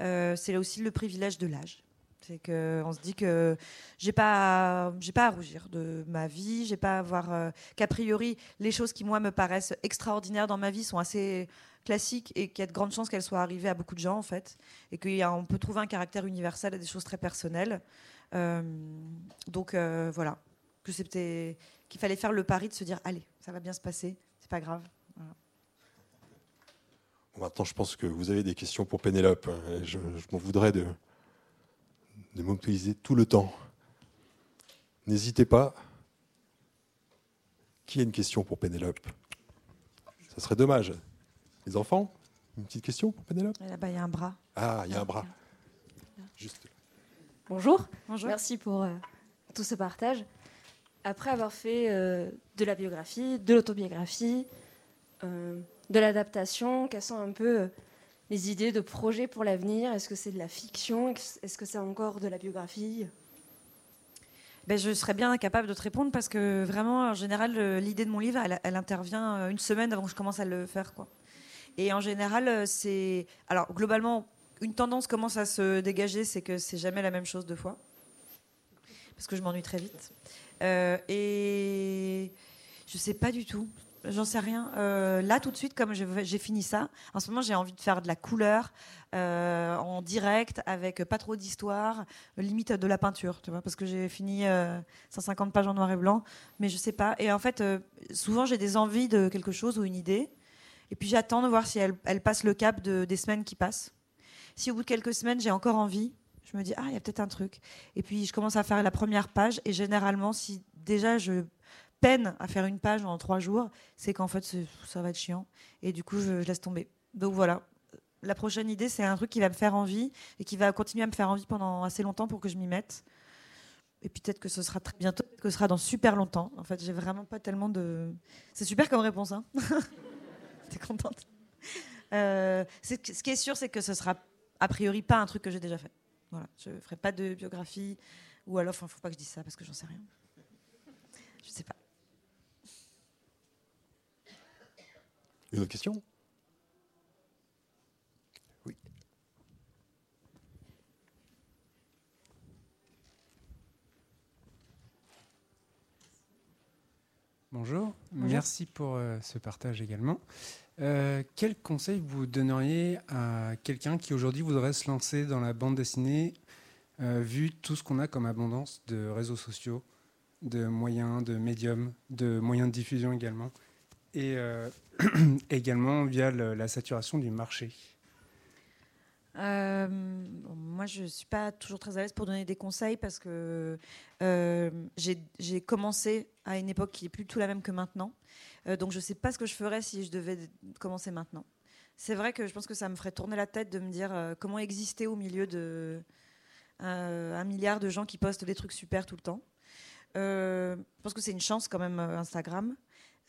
euh, c'est aussi le privilège de l'âge. C'est qu'on se dit que j'ai pas, j'ai pas à rougir de ma vie, j'ai pas à avoir euh, qu'a priori les choses qui moi me paraissent extraordinaires dans ma vie sont assez classiques et qu'il y a de grandes chances qu'elles soient arrivées à beaucoup de gens en fait, et qu'on peut trouver un caractère universel à des choses très personnelles. Euh, donc voilà, que c'était qu'il fallait faire le pari de se dire allez, ça va bien se passer, c'est pas grave maintenant, je pense que vous avez des questions pour Pénélope. Hein, je, m'en voudrais de, de mobiliser tout le temps. N'hésitez pas. Qui a une question pour Pénélope? Ça serait dommage. Les enfants? Une petite question pour Pénélope? Là-bas, il y a un bras. Ah, il y a un bras. Juste. Bonjour. Bonjour. Merci pour, euh, tout ce partage. Après avoir fait de la biographie, de l'autobiographie, de l'adaptation, quelles sont un peu les idées de projets pour l'avenir? Est-ce que c'est de la fiction? Est-ce que c'est encore de la biographie? Ben, je serais bien incapable de te répondre parce que vraiment, en général, l'idée de mon livre, elle, intervient euh, une semaine avant que je commence à le faire. Quoi. Et en général, euh, c'est. Alors, globalement, une tendance commence à se dégager, c'est que c'est jamais la même chose deux fois. Parce que je m'ennuie très vite. Euh, et je sais pas du tout. J'en sais rien. Euh, là, tout de suite, comme j'ai fini ça, en ce moment, j'ai envie de faire de la couleur euh, en direct, avec pas trop d'histoire, limite de la peinture, tu vois, parce que j'ai fini 150 euh, pages en noir et blanc, mais je sais pas. Et en fait, souvent, j'ai des envies de quelque chose ou une idée, et puis j'attends de voir si elle, passe le cap de, des semaines qui passent. Si au bout de quelques semaines, j'ai encore envie, je me dis, ah, il y a peut-être un truc. Et puis, je commence à faire la première page, et généralement, si déjà je peine à faire une page en trois jours, c'est qu'en fait, ça va être chiant. Et du coup, je, laisse tomber. Donc voilà. La prochaine idée, c'est un truc qui va me faire envie et qui va continuer à me faire envie pendant assez longtemps pour que je m'y mette. Et puis peut-être que ce sera très bientôt, peut-être que ce sera dans super longtemps. En fait, j'ai vraiment pas tellement de. C'est super comme réponse, hein T'es contente? Euh, Ce qui est sûr, c'est que ce sera a priori pas un truc que j'ai déjà fait. Voilà, je ferai pas de biographie ou alors, enfin, faut pas que je dise ça parce que j'en sais rien. Je sais pas. Une autre question? Oui. Bonjour. merci pour euh, ce partage également. Euh, quel conseil vous donneriez à quelqu'un qui aujourd'hui voudrait se lancer dans la bande dessinée, euh, vu tout ce qu'on a comme abondance de réseaux sociaux, de moyens, de médiums, de moyens de diffusion également et euh, également via la saturation du marché euh, moi, je ne suis pas toujours très à l'aise pour donner des conseils parce que euh, j'ai commencé à une époque qui est plus tout la même que maintenant. donc, je ne sais pas ce que je ferais si je devais commencer maintenant. C'est vrai que je pense que ça me ferait tourner la tête de me dire comment exister au milieu de un milliard de gens qui postent des trucs super tout le temps. je pense que c'est une chance quand même Instagram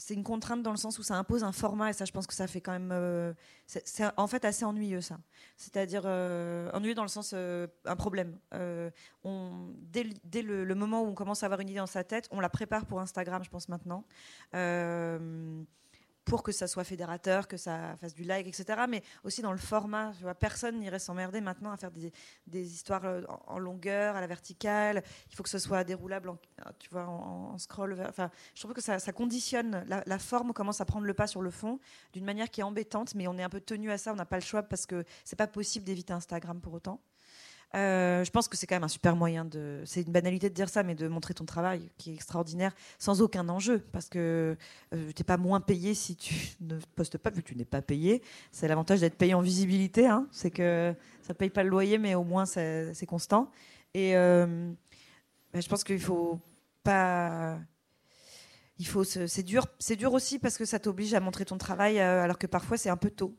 c'est une contrainte dans le sens où ça impose un format et ça je pense que ça fait quand même euh, c'est en fait assez ennuyeux ça. C'est-à-dire euh, ennuyeux dans le sens euh, un problème. On, dès, le, le, moment où on commence à avoir une idée dans sa tête on la prépare pour Instagram je pense maintenant pour que ça soit fédérateur, que ça fasse du like, etc. Mais aussi dans le format. Tu vois, personne n'irait s'emmerder maintenant à faire des, histoires euh, en, longueur, à la verticale. Il faut que ce soit déroulable, en, tu vois, en, scroll. Enfin, je trouve que ça, conditionne. La, la, forme commence à prendre le pas sur le fond d'une manière qui est embêtante, mais on est un peu tenu à ça. On n'a pas le choix parce que c'est pas possible d'éviter Instagram pour autant. Euh, je pense que c'est quand même un super moyen de. C'est une banalité de dire ça, mais de montrer ton travail qui est extraordinaire sans aucun enjeu. Parce que euh, tu n'es pas moins payé si tu ne postes pas, vu que tu n'es pas payé. C'est l'avantage d'être payé en visibilité. Hein. c'est que ça ne paye pas le loyer, mais au moins c'est constant. Et euh, bah, je pense qu'il faut pas. C'est dur, c'est dur aussi parce que ça t'oblige à montrer ton travail alors que parfois c'est un peu tôt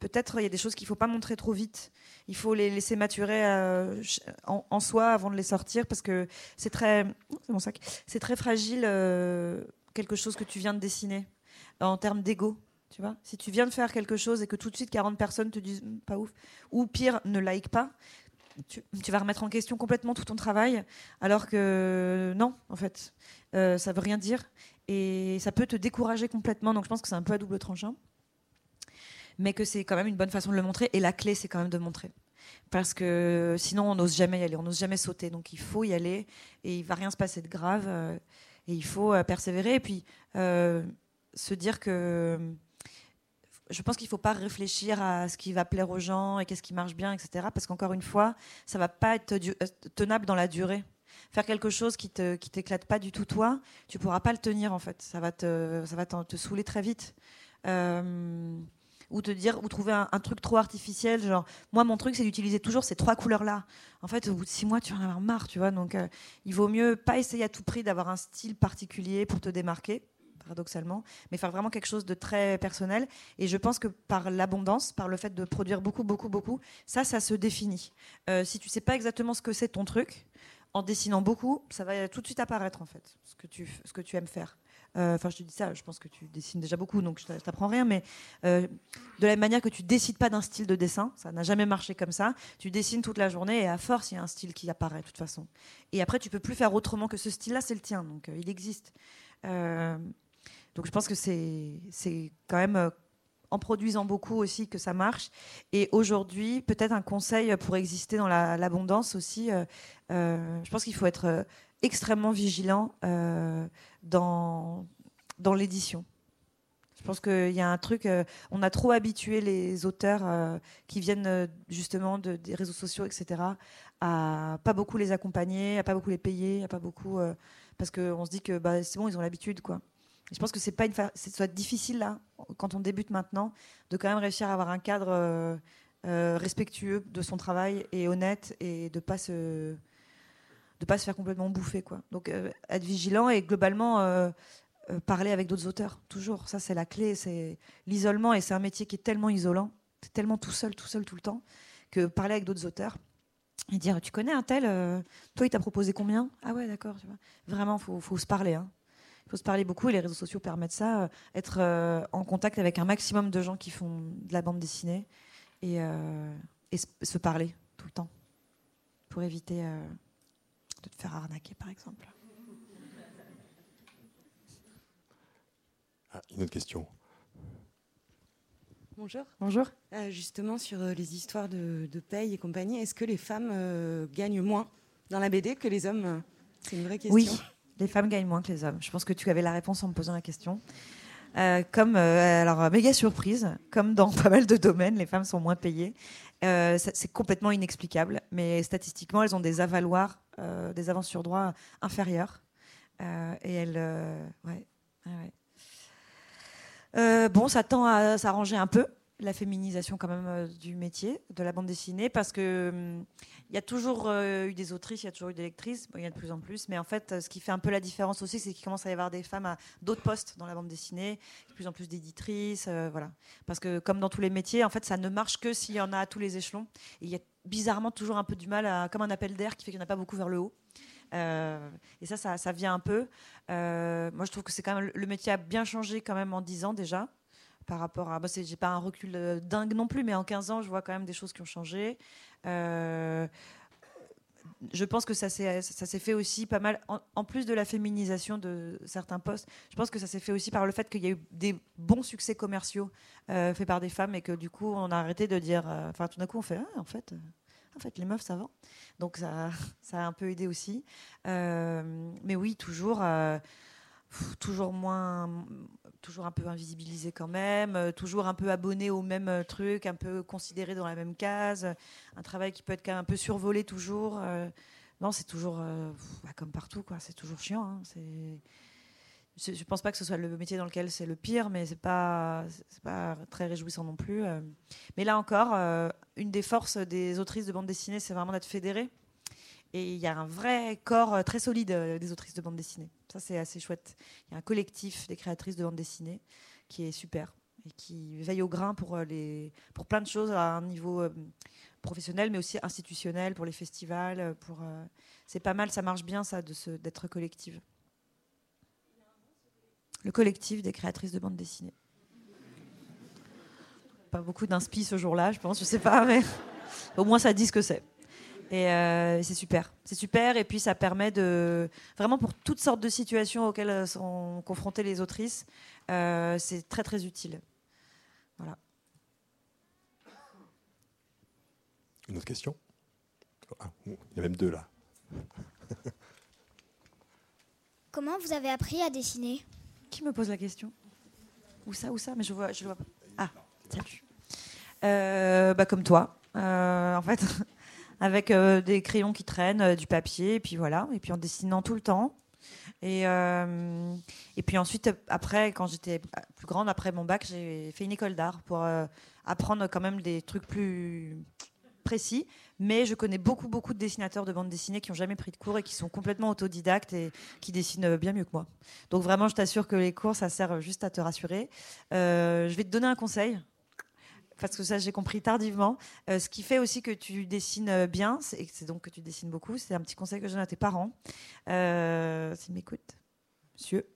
peut-être il y a des choses qu'il ne faut pas montrer trop vite. Il faut les laisser maturer euh, en, soi avant de les sortir parce que c'est très, mon sac, c'est très fragile euh, quelque chose que tu viens de dessiner en termes d'ego. Tu vois, si tu viens de faire quelque chose et que tout de suite 40 personnes te disent hmm, pas ouf, ou pire ne like pas, tu, vas remettre en question complètement tout ton travail, alors que non, en fait, euh, ça veut rien dire et ça peut te décourager complètement. Donc je pense que c'est un peu à double tranchant mais que c'est quand même une bonne façon de le montrer. Et la clé, c'est quand même de montrer. Parce que sinon, on n'ose jamais y aller, on n'ose jamais sauter. Donc il faut y aller et il va rien se passer de grave. Euh, et il faut euh, persévérer et puis euh, se dire que je pense qu'il ne faut pas réfléchir à ce qui va plaire aux gens et qu'est-ce qui marche bien, etc. Parce qu'encore une fois, ça va pas être tenable dans la durée. Faire quelque chose qui te qui t'éclate pas du tout toi, tu pourras pas le tenir en fait. Ça va te ça va te, saouler très vite. Ou te dire ou trouver un, truc trop artificiel genre moi mon truc c'est d'utiliser toujours ces trois couleurs là en fait au bout de six mois tu en as marre tu vois. Donc euh, il vaut mieux pas essayer à tout prix d'avoir un style particulier pour te démarquer paradoxalement mais faire vraiment quelque chose de très personnel. Et je pense que par l'abondance par le fait de produire beaucoup beaucoup beaucoup ça ça se définit. Euh, si tu sais pas exactement ce que c'est ton truc en dessinant beaucoup, ça va tout de suite apparaître en fait, ce que tu, ce que tu aimes faire. Euh, enfin, je te dis ça, je pense que tu dessines déjà beaucoup, donc je t'apprends rien, mais euh, de la même manière que tu décides pas d'un style de dessin, ça n'a jamais marché comme ça, tu dessines toute la journée et à force, il y a un style qui apparaît de toute façon. Et après, tu peux plus faire autrement que ce style-là, c'est le tien, donc il existe. donc je pense que c'est quand même en produisant beaucoup aussi que ça marche. Et aujourd'hui, peut-être un conseil pour exister dans l'abondance aussi, euh, euh, je pense qu'il faut être euh, extrêmement vigilant dans, dans l'édition. Je pense qu'il y a un truc, on a trop habitué les auteurs qui viennent justement de, des réseaux sociaux, etc., à pas beaucoup les accompagner, à pas beaucoup les payer, à pas beaucoup. parce qu'on se dit que bah, c'est bon, ils ont l'habitude, quoi je pense que c'est pas une soit difficile là, quand on débute maintenant, de quand même réussir à avoir un cadre euh, euh, respectueux de son travail et honnête et de pas se de pas se faire complètement bouffer quoi. Donc euh, être vigilant et globalement parler avec d'autres auteurs toujours. Ça c'est la clé, c'est l'isolement et c'est un métier qui est tellement isolant, c'est tellement tout seul, tout seul tout le temps que parler avec d'autres auteurs et dire tu connais un tel, toi il t'a proposé combien? Ah ouais d'accord. Vraiment faut faut se parler. Hein. Il faut se parler beaucoup et les réseaux sociaux permettent ça, euh, être euh, en contact avec un maximum de gens qui font de la bande dessinée et, euh, se parler tout le temps pour éviter de te faire arnaquer par exemple. Ah, une autre question. Bonjour. Bonjour. justement, sur les histoires de, paye et compagnie, est-ce que les femmes gagnent moins dans la BD que les hommes? C'est une vraie question. Oui, les femmes gagnent moins que les hommes. Je pense que tu avais la réponse en me posant la question. Euh, comme, euh, alors, méga surprise, comme dans pas mal de domaines, les femmes sont moins payées. Euh, c'est complètement inexplicable, mais statistiquement, elles ont des avaloirs, des avances sur droit inférieures. et elles. Ouais, bon, ça tend à s'arranger un peu, la féminisation quand même du métier, de la bande dessinée, parce que. Hum, il y a toujours euh, eu des autrices, il y a toujours eu des lectrices, il y a de plus en plus, mais en fait, euh, ce qui fait un peu la différence aussi, c'est qu'il commence à y avoir des femmes à d'autres postes dans la bande dessinée, de plus en plus d'éditrices, euh, voilà. Parce que comme dans tous les métiers, en fait, ça ne marche que s'il y en a à tous les échelons. Il y a bizarrement toujours un peu du mal, à, comme un appel d'air qui fait qu'il n'y en a pas beaucoup vers le haut. et ça, ça, ça, vient un peu. moi, je trouve que c'est quand même le métier a bien changé quand même en 10 ans déjà par rapport à. Moi, j'ai pas un recul dingue non plus, mais en 15 ans, je vois quand même des choses qui ont changé. Euh, je pense que ça s'est fait aussi pas mal, en, plus de la féminisation de certains postes, je pense que ça s'est fait aussi par le fait qu'il y a eu des bons succès commerciaux euh, faits par des femmes et que du coup on a arrêté de dire, euh, enfin tout d'un coup on fait, ah, en fait, en fait les meufs ça va. Donc ça, ça a un peu aidé aussi. mais oui, toujours toujours moins, toujours un peu invisibilisé quand même, euh, toujours un peu abonné au même euh, truc, un peu considéré dans la même case, un travail qui peut être quand même un peu survolé toujours. Euh. non, c'est toujours bah, comme partout, quoi. C'est toujours chiant. Hein. je, ne pense pas que ce soit le métier dans lequel c'est le pire, mais c'est pas, c'est pas très réjouissant non plus. Mais là encore, une des forces des autrices de bande dessinée, c'est vraiment d'être fédérée. Et il y a un vrai corps très solide des autrices de bande dessinée. C'est assez chouette. Il y a un collectif des créatrices de bande dessinée qui est super et qui veille au grain pour, euh, les, pour plein de choses à un niveau professionnel, mais aussi institutionnel, pour les festivals. Pour, c'est pas mal, ça marche bien, ça, d'être collective. Le collectif des créatrices de bande dessinée. Pas beaucoup d'inspi ce jour-là, je pense, je sais pas, mais au moins ça dit ce que c'est. Et euh, c'est super. C'est super. Et puis, ça permet de. Vraiment, pour toutes sortes de situations auxquelles euh, sont confrontées les autrices, euh, c'est très, très utile. Voilà. Une autre question? Ah, Il y a même deux là. Comment vous avez appris à dessiner? Qui me pose la question? Où ça, où ça Mais je vois, je vois pas. Ah, salut. bah, comme toi. en fait, avec euh, des crayons qui traînent, euh, du papier, et puis voilà, et puis en dessinant tout le temps. Et, euh, et puis ensuite, après, quand j'étais plus grande, après mon bac, j'ai fait une école d'art pour apprendre quand même des trucs plus précis. Mais je connais beaucoup, beaucoup de dessinateurs de bande dessinée qui n'ont jamais pris de cours et qui sont complètement autodidactes et qui dessinent bien mieux que moi. Donc vraiment, je t'assure que les cours, ça sert juste à te rassurer. je vais te donner un conseil parce que ça j'ai compris tardivement. Euh, ce qui fait aussi que tu dessines bien, et c'est donc que tu dessines beaucoup, c'est un petit conseil que je donne à tes parents. Euh, S'ils m'écoutent, monsieur.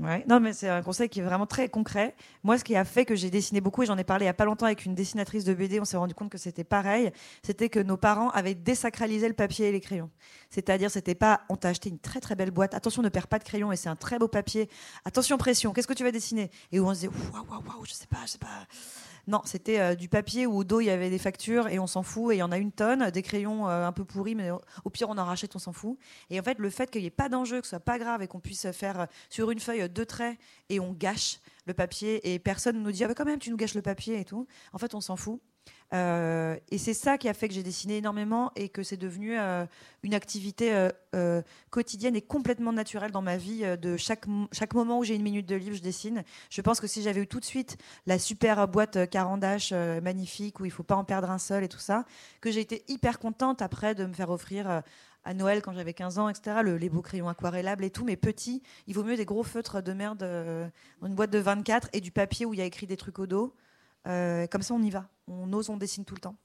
Ouais. Non, mais c'est un conseil qui est vraiment très concret. Moi, ce qui a fait que j'ai dessiné beaucoup, et j'en ai parlé il n'y a pas longtemps avec une dessinatrice de BD, on s'est rendu compte que c'était pareil, c'était que nos parents avaient désacralisé le papier et les crayons. C'est-à-dire, c'était pas, on t'a acheté une très très belle boîte, attention, ne perds pas de crayon, et c'est un très beau papier, attention, pression, qu'est-ce que tu vas dessiner? Et où on se disait, waouh, waouh, waouh, je sais pas, je sais pas. Non, c'était euh, du papier où au dos il y avait des factures et on s'en fout et il y en a une tonne, des crayons euh, un peu pourris mais au, pire on en rachète, on s'en fout. Et en fait le fait qu'il n'y ait pas d'enjeu, que ce soit pas grave et qu'on puisse faire euh, sur une feuille deux traits et on gâche le papier et personne nous dit ah bah quand même tu nous gâches le papier et tout. En fait on s'en fout. Euh, et c'est ça qui a fait que j'ai dessiné énormément et que c'est devenu euh, une activité euh, quotidienne et complètement naturelle dans ma vie. de chaque, chaque moment où j'ai une minute de livre, je dessine. Je pense que si j'avais eu tout de suite la super boîte Carandache magnifique où il faut pas en perdre un seul et tout ça, que j'ai été hyper contente après de me faire offrir à Noël quand j'avais 15 ans, etc. les beaux crayons aquarellables et tout, mais petits. Il vaut mieux des gros feutres de merde, une boîte de 24 et du papier où il y a écrit des trucs au dos. Euh, comme ça, on y va. On ose, on dessine tout le temps.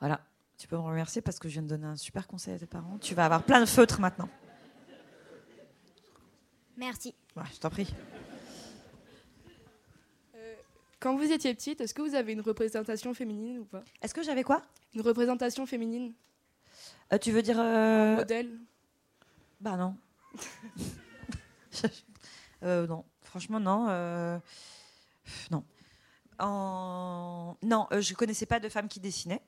Voilà. Tu peux me remercier parce que je viens de donner un super conseil à tes parents. Tu vas avoir plein de feutres maintenant. Merci. je t'en prie. Euh, quand vous étiez petite, est-ce que vous avez une représentation féminine ou pas? Est-ce que j'avais quoi? Une représentation féminine? Euh, Tu veux dire. Un modèle? Bah non. non. Franchement, non. non. Non, euh, je connaissais pas de femmes qui dessinaient.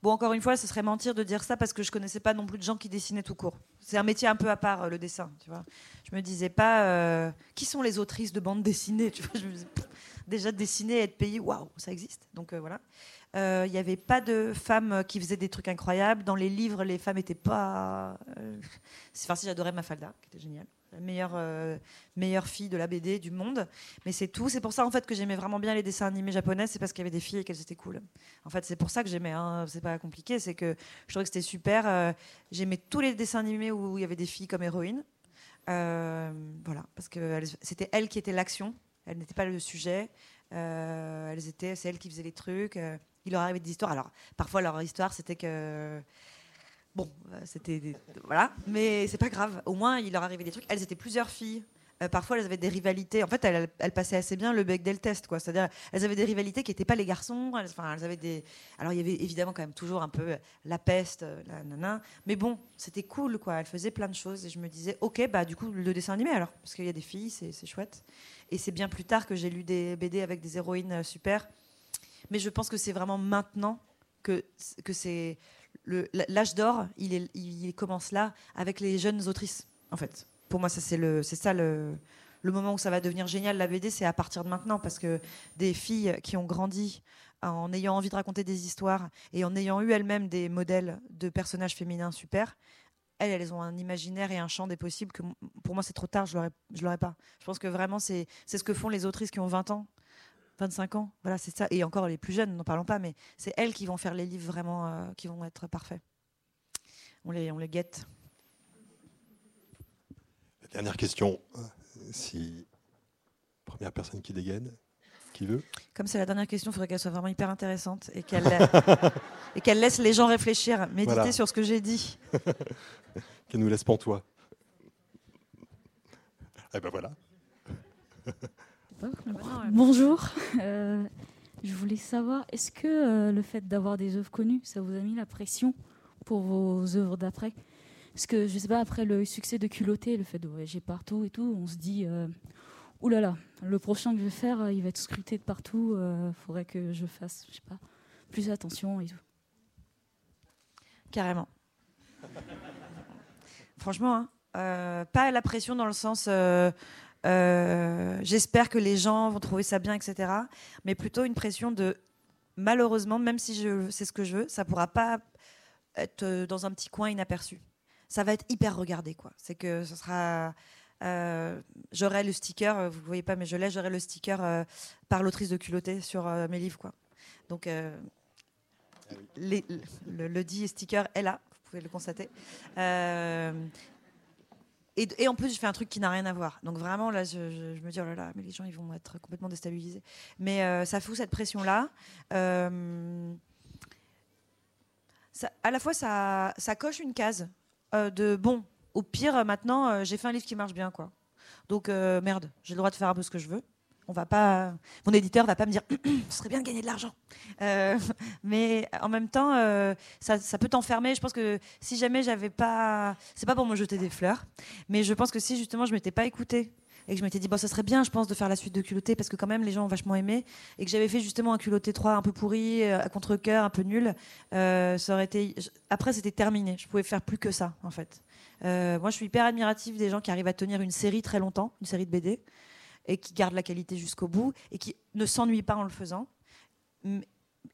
Bon, encore une fois, ce serait mentir de dire ça parce que je connaissais pas non plus de gens qui dessinaient tout court. C'est un métier un peu à part, euh, le dessin, tu vois. Je me disais pas euh, qui sont les autrices de bande dessinée, tu vois. Déjà dessiner et être payée, waouh, ça existe. Donc voilà. Il n'y avait pas de femmes qui faisaient des trucs incroyables. Dans les livres, les femmes n'étaient pas. Enfin, si j'adorais Mafalda, qui était géniale la meilleure, euh, meilleure fille de la BD du monde. Mais c'est tout. C'est pour ça en fait que j'aimais vraiment bien les dessins animés japonais. C'est parce qu'il y avait des filles et qu'elles étaient cool. En fait, c'est pour ça que j'aimais. Hein. C'est pas compliqué. C'est que je trouvais que c'était super. Euh, j'aimais tous les dessins animés où il y avait des filles comme héroïnes. Euh, voilà, parce que c'était elles qui étaient l'action. Elles n'étaient pas le sujet. elles étaient, c'est elles qui faisaient les trucs. il leur arrivait des histoires. Alors parfois leur histoire c'était que Bon, euh, c'était. Voilà. Mais c'est pas grave. Au moins, il leur arrivait des trucs. Elles étaient plusieurs filles. Euh, parfois, elles avaient des rivalités. En fait, elles, passaient assez bien le bec test, quoi. C'est-à-dire, elles avaient des rivalités qui n'étaient pas les garçons. Elles, avaient des. Alors, il y avait évidemment quand même toujours un peu la peste, la nana. Mais bon, c'était cool, quoi. Elles faisaient plein de choses. Et je me disais, ok, bah du coup, le dessin animé alors, parce qu'il y a des filles, c'est chouette. Et c'est bien plus tard que j'ai lu des BD avec des héroïnes euh, super. Mais je pense que c'est vraiment maintenant que, que c'est l'âge d'or, il, commence là avec les jeunes autrices, en fait. Pour moi, c'est ça le, moment où ça va devenir génial la BD, c'est à partir de maintenant, parce que des filles qui ont grandi en ayant envie de raconter des histoires et en ayant eu elles-mêmes des modèles de personnages féminins super, elles, elles ont un imaginaire et un champ des possibles que pour moi c'est trop tard, je l'aurais, pas. Je pense que vraiment c'est ce que font les autrices qui ont 20 ans 25 ans. Voilà, c'est ça. Et encore les plus jeunes, n'en parlons pas, mais c'est elles qui vont faire les livres vraiment euh, qui vont être parfaits. On les, on les guette. dernière question. Si première personne qui dégaine, qui veut. Comme c'est la dernière question, il faudrait qu'elle soit vraiment hyper intéressante et qu'elle et qu'elle laisse les gens réfléchir, méditer sur ce que j'ai dit. qu'elle nous laisse pantois. Eh ben voilà. Bonjour. Euh, je voulais savoir, est-ce que euh, le fait d'avoir des œuvres connues, ça vous a mis la pression pour vos œuvres d'après? Parce que, je sais pas, après le succès de Culotté, le fait de voyager partout et tout, on se dit, euh, oulala, le prochain que je vais faire, il va être scruté de partout, il faudrait que je fasse, je sais pas, plus attention et tout. Carrément. Franchement, hein, pas la pression dans le sens euh, j'espère que les gens vont trouver ça bien, etc. Mais plutôt une pression de, malheureusement, même si c'est ce que je veux, ça pourra pas être euh, dans un petit coin inaperçu. Ça va être hyper regardé, quoi. C'est que ce sera. Euh, j'aurai le sticker, vous voyez pas, mais je l'ai, j'aurai le sticker par l'autrice de culotté sur mes livres, quoi. Donc, les, le, le, dit sticker est là, vous pouvez le constater. Et, en plus, je fais un truc qui n'a rien à voir. Donc vraiment, là, je, me dis, oh là là, mais les gens, ils vont être complètement déstabilisés. Mais euh, ça fout cette pression-là. Euh, à la fois, ça, coche une case euh, de, bon, au pire, maintenant, j'ai fait un livre qui marche bien, quoi. Donc, merde, j'ai le droit de faire un peu ce que je veux on va pas, mon éditeur va pas me dire, ce serait bien de gagner de l'argent. Euh, mais en même temps, euh, ça, peut t'enfermer. Je pense que si jamais j'avais pas, c'est pas pour me jeter des fleurs, mais je pense que si justement je m'étais pas écoutée et que je m'étais dit bon ça serait bien je pense de faire la suite de culotté parce que quand même les gens ont vachement aimé et que j'avais fait justement un culotté 3 un peu pourri euh, à contre cœur un peu nul ça aurait été après c'était terminé je pouvais faire plus que ça en fait moi je suis hyper admirative des gens qui arrivent à tenir une série très longtemps une série de BD et qui garde la qualité jusqu'au bout et qui ne s'ennuie pas en le faisant.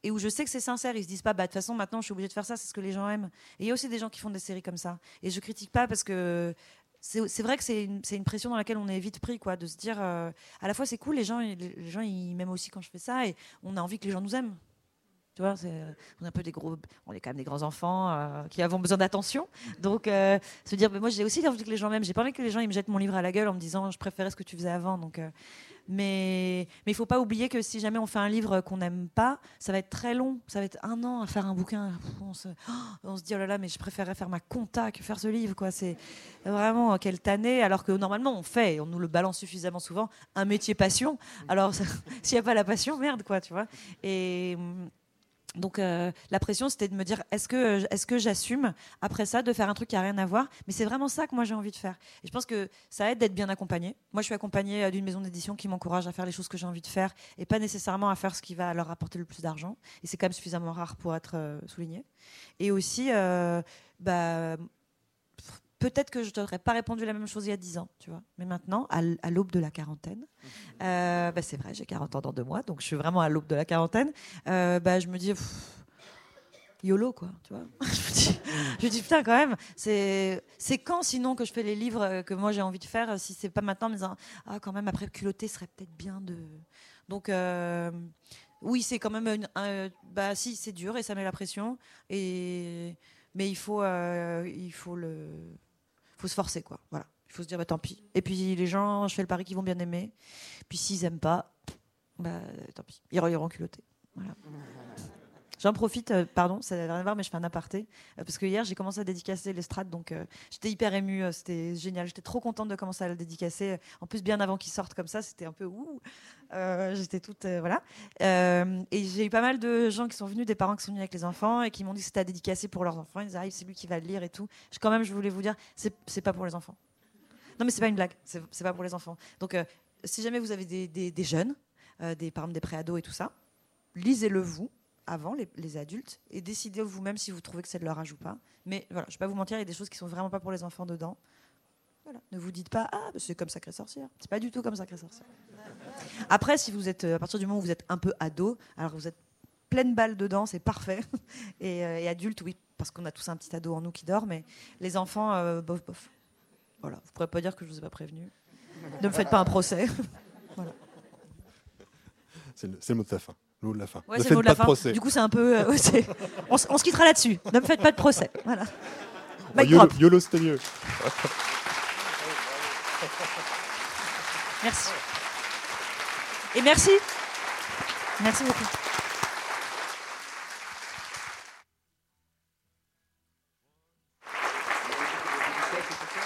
Et où je sais que c'est sincère, ils se disent pas, bah de toute façon maintenant je suis obligé de faire ça, c'est ce que les gens aiment. Et il y a aussi des gens qui font des séries comme ça. Et je critique pas parce que c'est vrai que c'est une, pression dans laquelle on est vite pris, quoi, de se dire, euh, à la fois c'est cool, les gens, les gens ils m'aiment aussi quand je fais ça, et on a envie que les gens nous aiment. Tu vois, on est un peu des gros, on est quand même des grands enfants euh, qui avons besoin d'attention. Donc, euh, se dire, mais moi j'ai aussi envie que les gens m'aiment. J'ai pas envie que les gens ils me jettent mon livre à la gueule en me disant, je préférais ce que tu faisais avant. Donc, euh, mais mais il faut pas oublier que si jamais on fait un livre qu'on n'aime pas, ça va être très long. Ça va être un an à faire un bouquin. On se, on se dit, oh là là, mais je préférerais faire ma compta que faire ce livre. quoi. C'est vraiment quelle tannée. Alors que normalement, on fait, on nous le balance suffisamment souvent, un métier passion. Alors, s'il n'y a pas la passion, merde, quoi, tu vois. Et donc euh, la pression, c'était de me dire est-ce que est-ce que j'assume après ça de faire un truc qui a rien à voir? Mais c'est vraiment ça que moi j'ai envie de faire. Et je pense que ça aide d'être bien accompagné. Moi, je suis accompagnée euh, d'une maison d'édition qui m'encourage à faire les choses que j'ai envie de faire et pas nécessairement à faire ce qui va leur apporter le plus d'argent. Et c'est quand même suffisamment rare pour être euh, souligné. Et aussi, bah, peut-être que je t'aurais pas répondu la même chose il y a 10 ans, tu vois. Mais maintenant, à l'aube de la quarantaine, mhm. euh, bah, c'est vrai, j'ai 40 ans dans deux mois, donc je suis vraiment à l'aube de la quarantaine. Euh, bah, je me dis, YOLO, quoi, tu vois. je, me dis, putain, quand même, c'est quand sinon que je fais les livres que moi j'ai envie de faire, si c'est pas maintenant, en me disant, ah, quand même, après culotté, serait peut-être bien de. Donc. Euh, oui, c'est quand même. bah, si, c'est dur et ça met la pression. Et, mais il faut, il faut le faut se forcer, quoi. Voilà. Il faut se dire, bah, tant pis. Et puis, les gens, je fais le pari qu'ils vont bien aimer. Puis, s'ils aiment pas, bah, tant pis. Ils iront culottés. Voilà. J'en profite, euh, pardon, ça n'a rien à voir, mais je fais un aparté. Euh, parce que hier, j'ai commencé à dédicacer l'estrade, donc euh, j'étais hyper émue, c'était génial. J'étais trop contente de commencer à le dédicacer. En plus, bien avant qu'il sorte comme ça, c'était un peu ouh. j'étais toute. voilà. et j'ai eu pas mal de gens qui sont venus, des parents qui sont venus avec les enfants et qui m'ont dit que c'était à dédicacer pour leurs enfants. Ils arrivent, c'est lui qui va le lire et tout. Je, quand même, je voulais vous dire, c'est pas pour les enfants. Non, mais c'est pas une blague, c'est pas pour les enfants. Donc, si jamais vous avez des, jeunes, des, par exemple des préados et tout ça, lisez-le vous avant, les, adultes, et décidez vous-même si vous trouvez que c'est de leur âge ou pas. Mais voilà, je ne vais pas vous mentir, il y a des choses qui sont vraiment pas pour les enfants dedans. Voilà. Ne vous dites pas, ah, c'est comme Sacré Sorcière. C'est pas du tout comme Sacré Sorcière. Après, si vous êtes, euh, à partir du moment où vous êtes un peu ado, alors vous êtes pleine balle dedans, c'est parfait. Et, euh, et, adulte, oui, parce qu'on a tous un petit ado en nous qui dort, mais les enfants, euh, bof, bof. Voilà, vous pourrez pas dire que je vous ai pas prévenu. Ne me faites pas un procès. voilà. C'est le, le mot de ta fin. Le de la fin. ne faites pas de, procès. Du coup, c'est un peu. Euh, on, on, se quittera là-dessus. Ne me faites pas de procès. Voilà. YOLO, YOLO c'était mieux. Merci. Et merci. Merci beaucoup.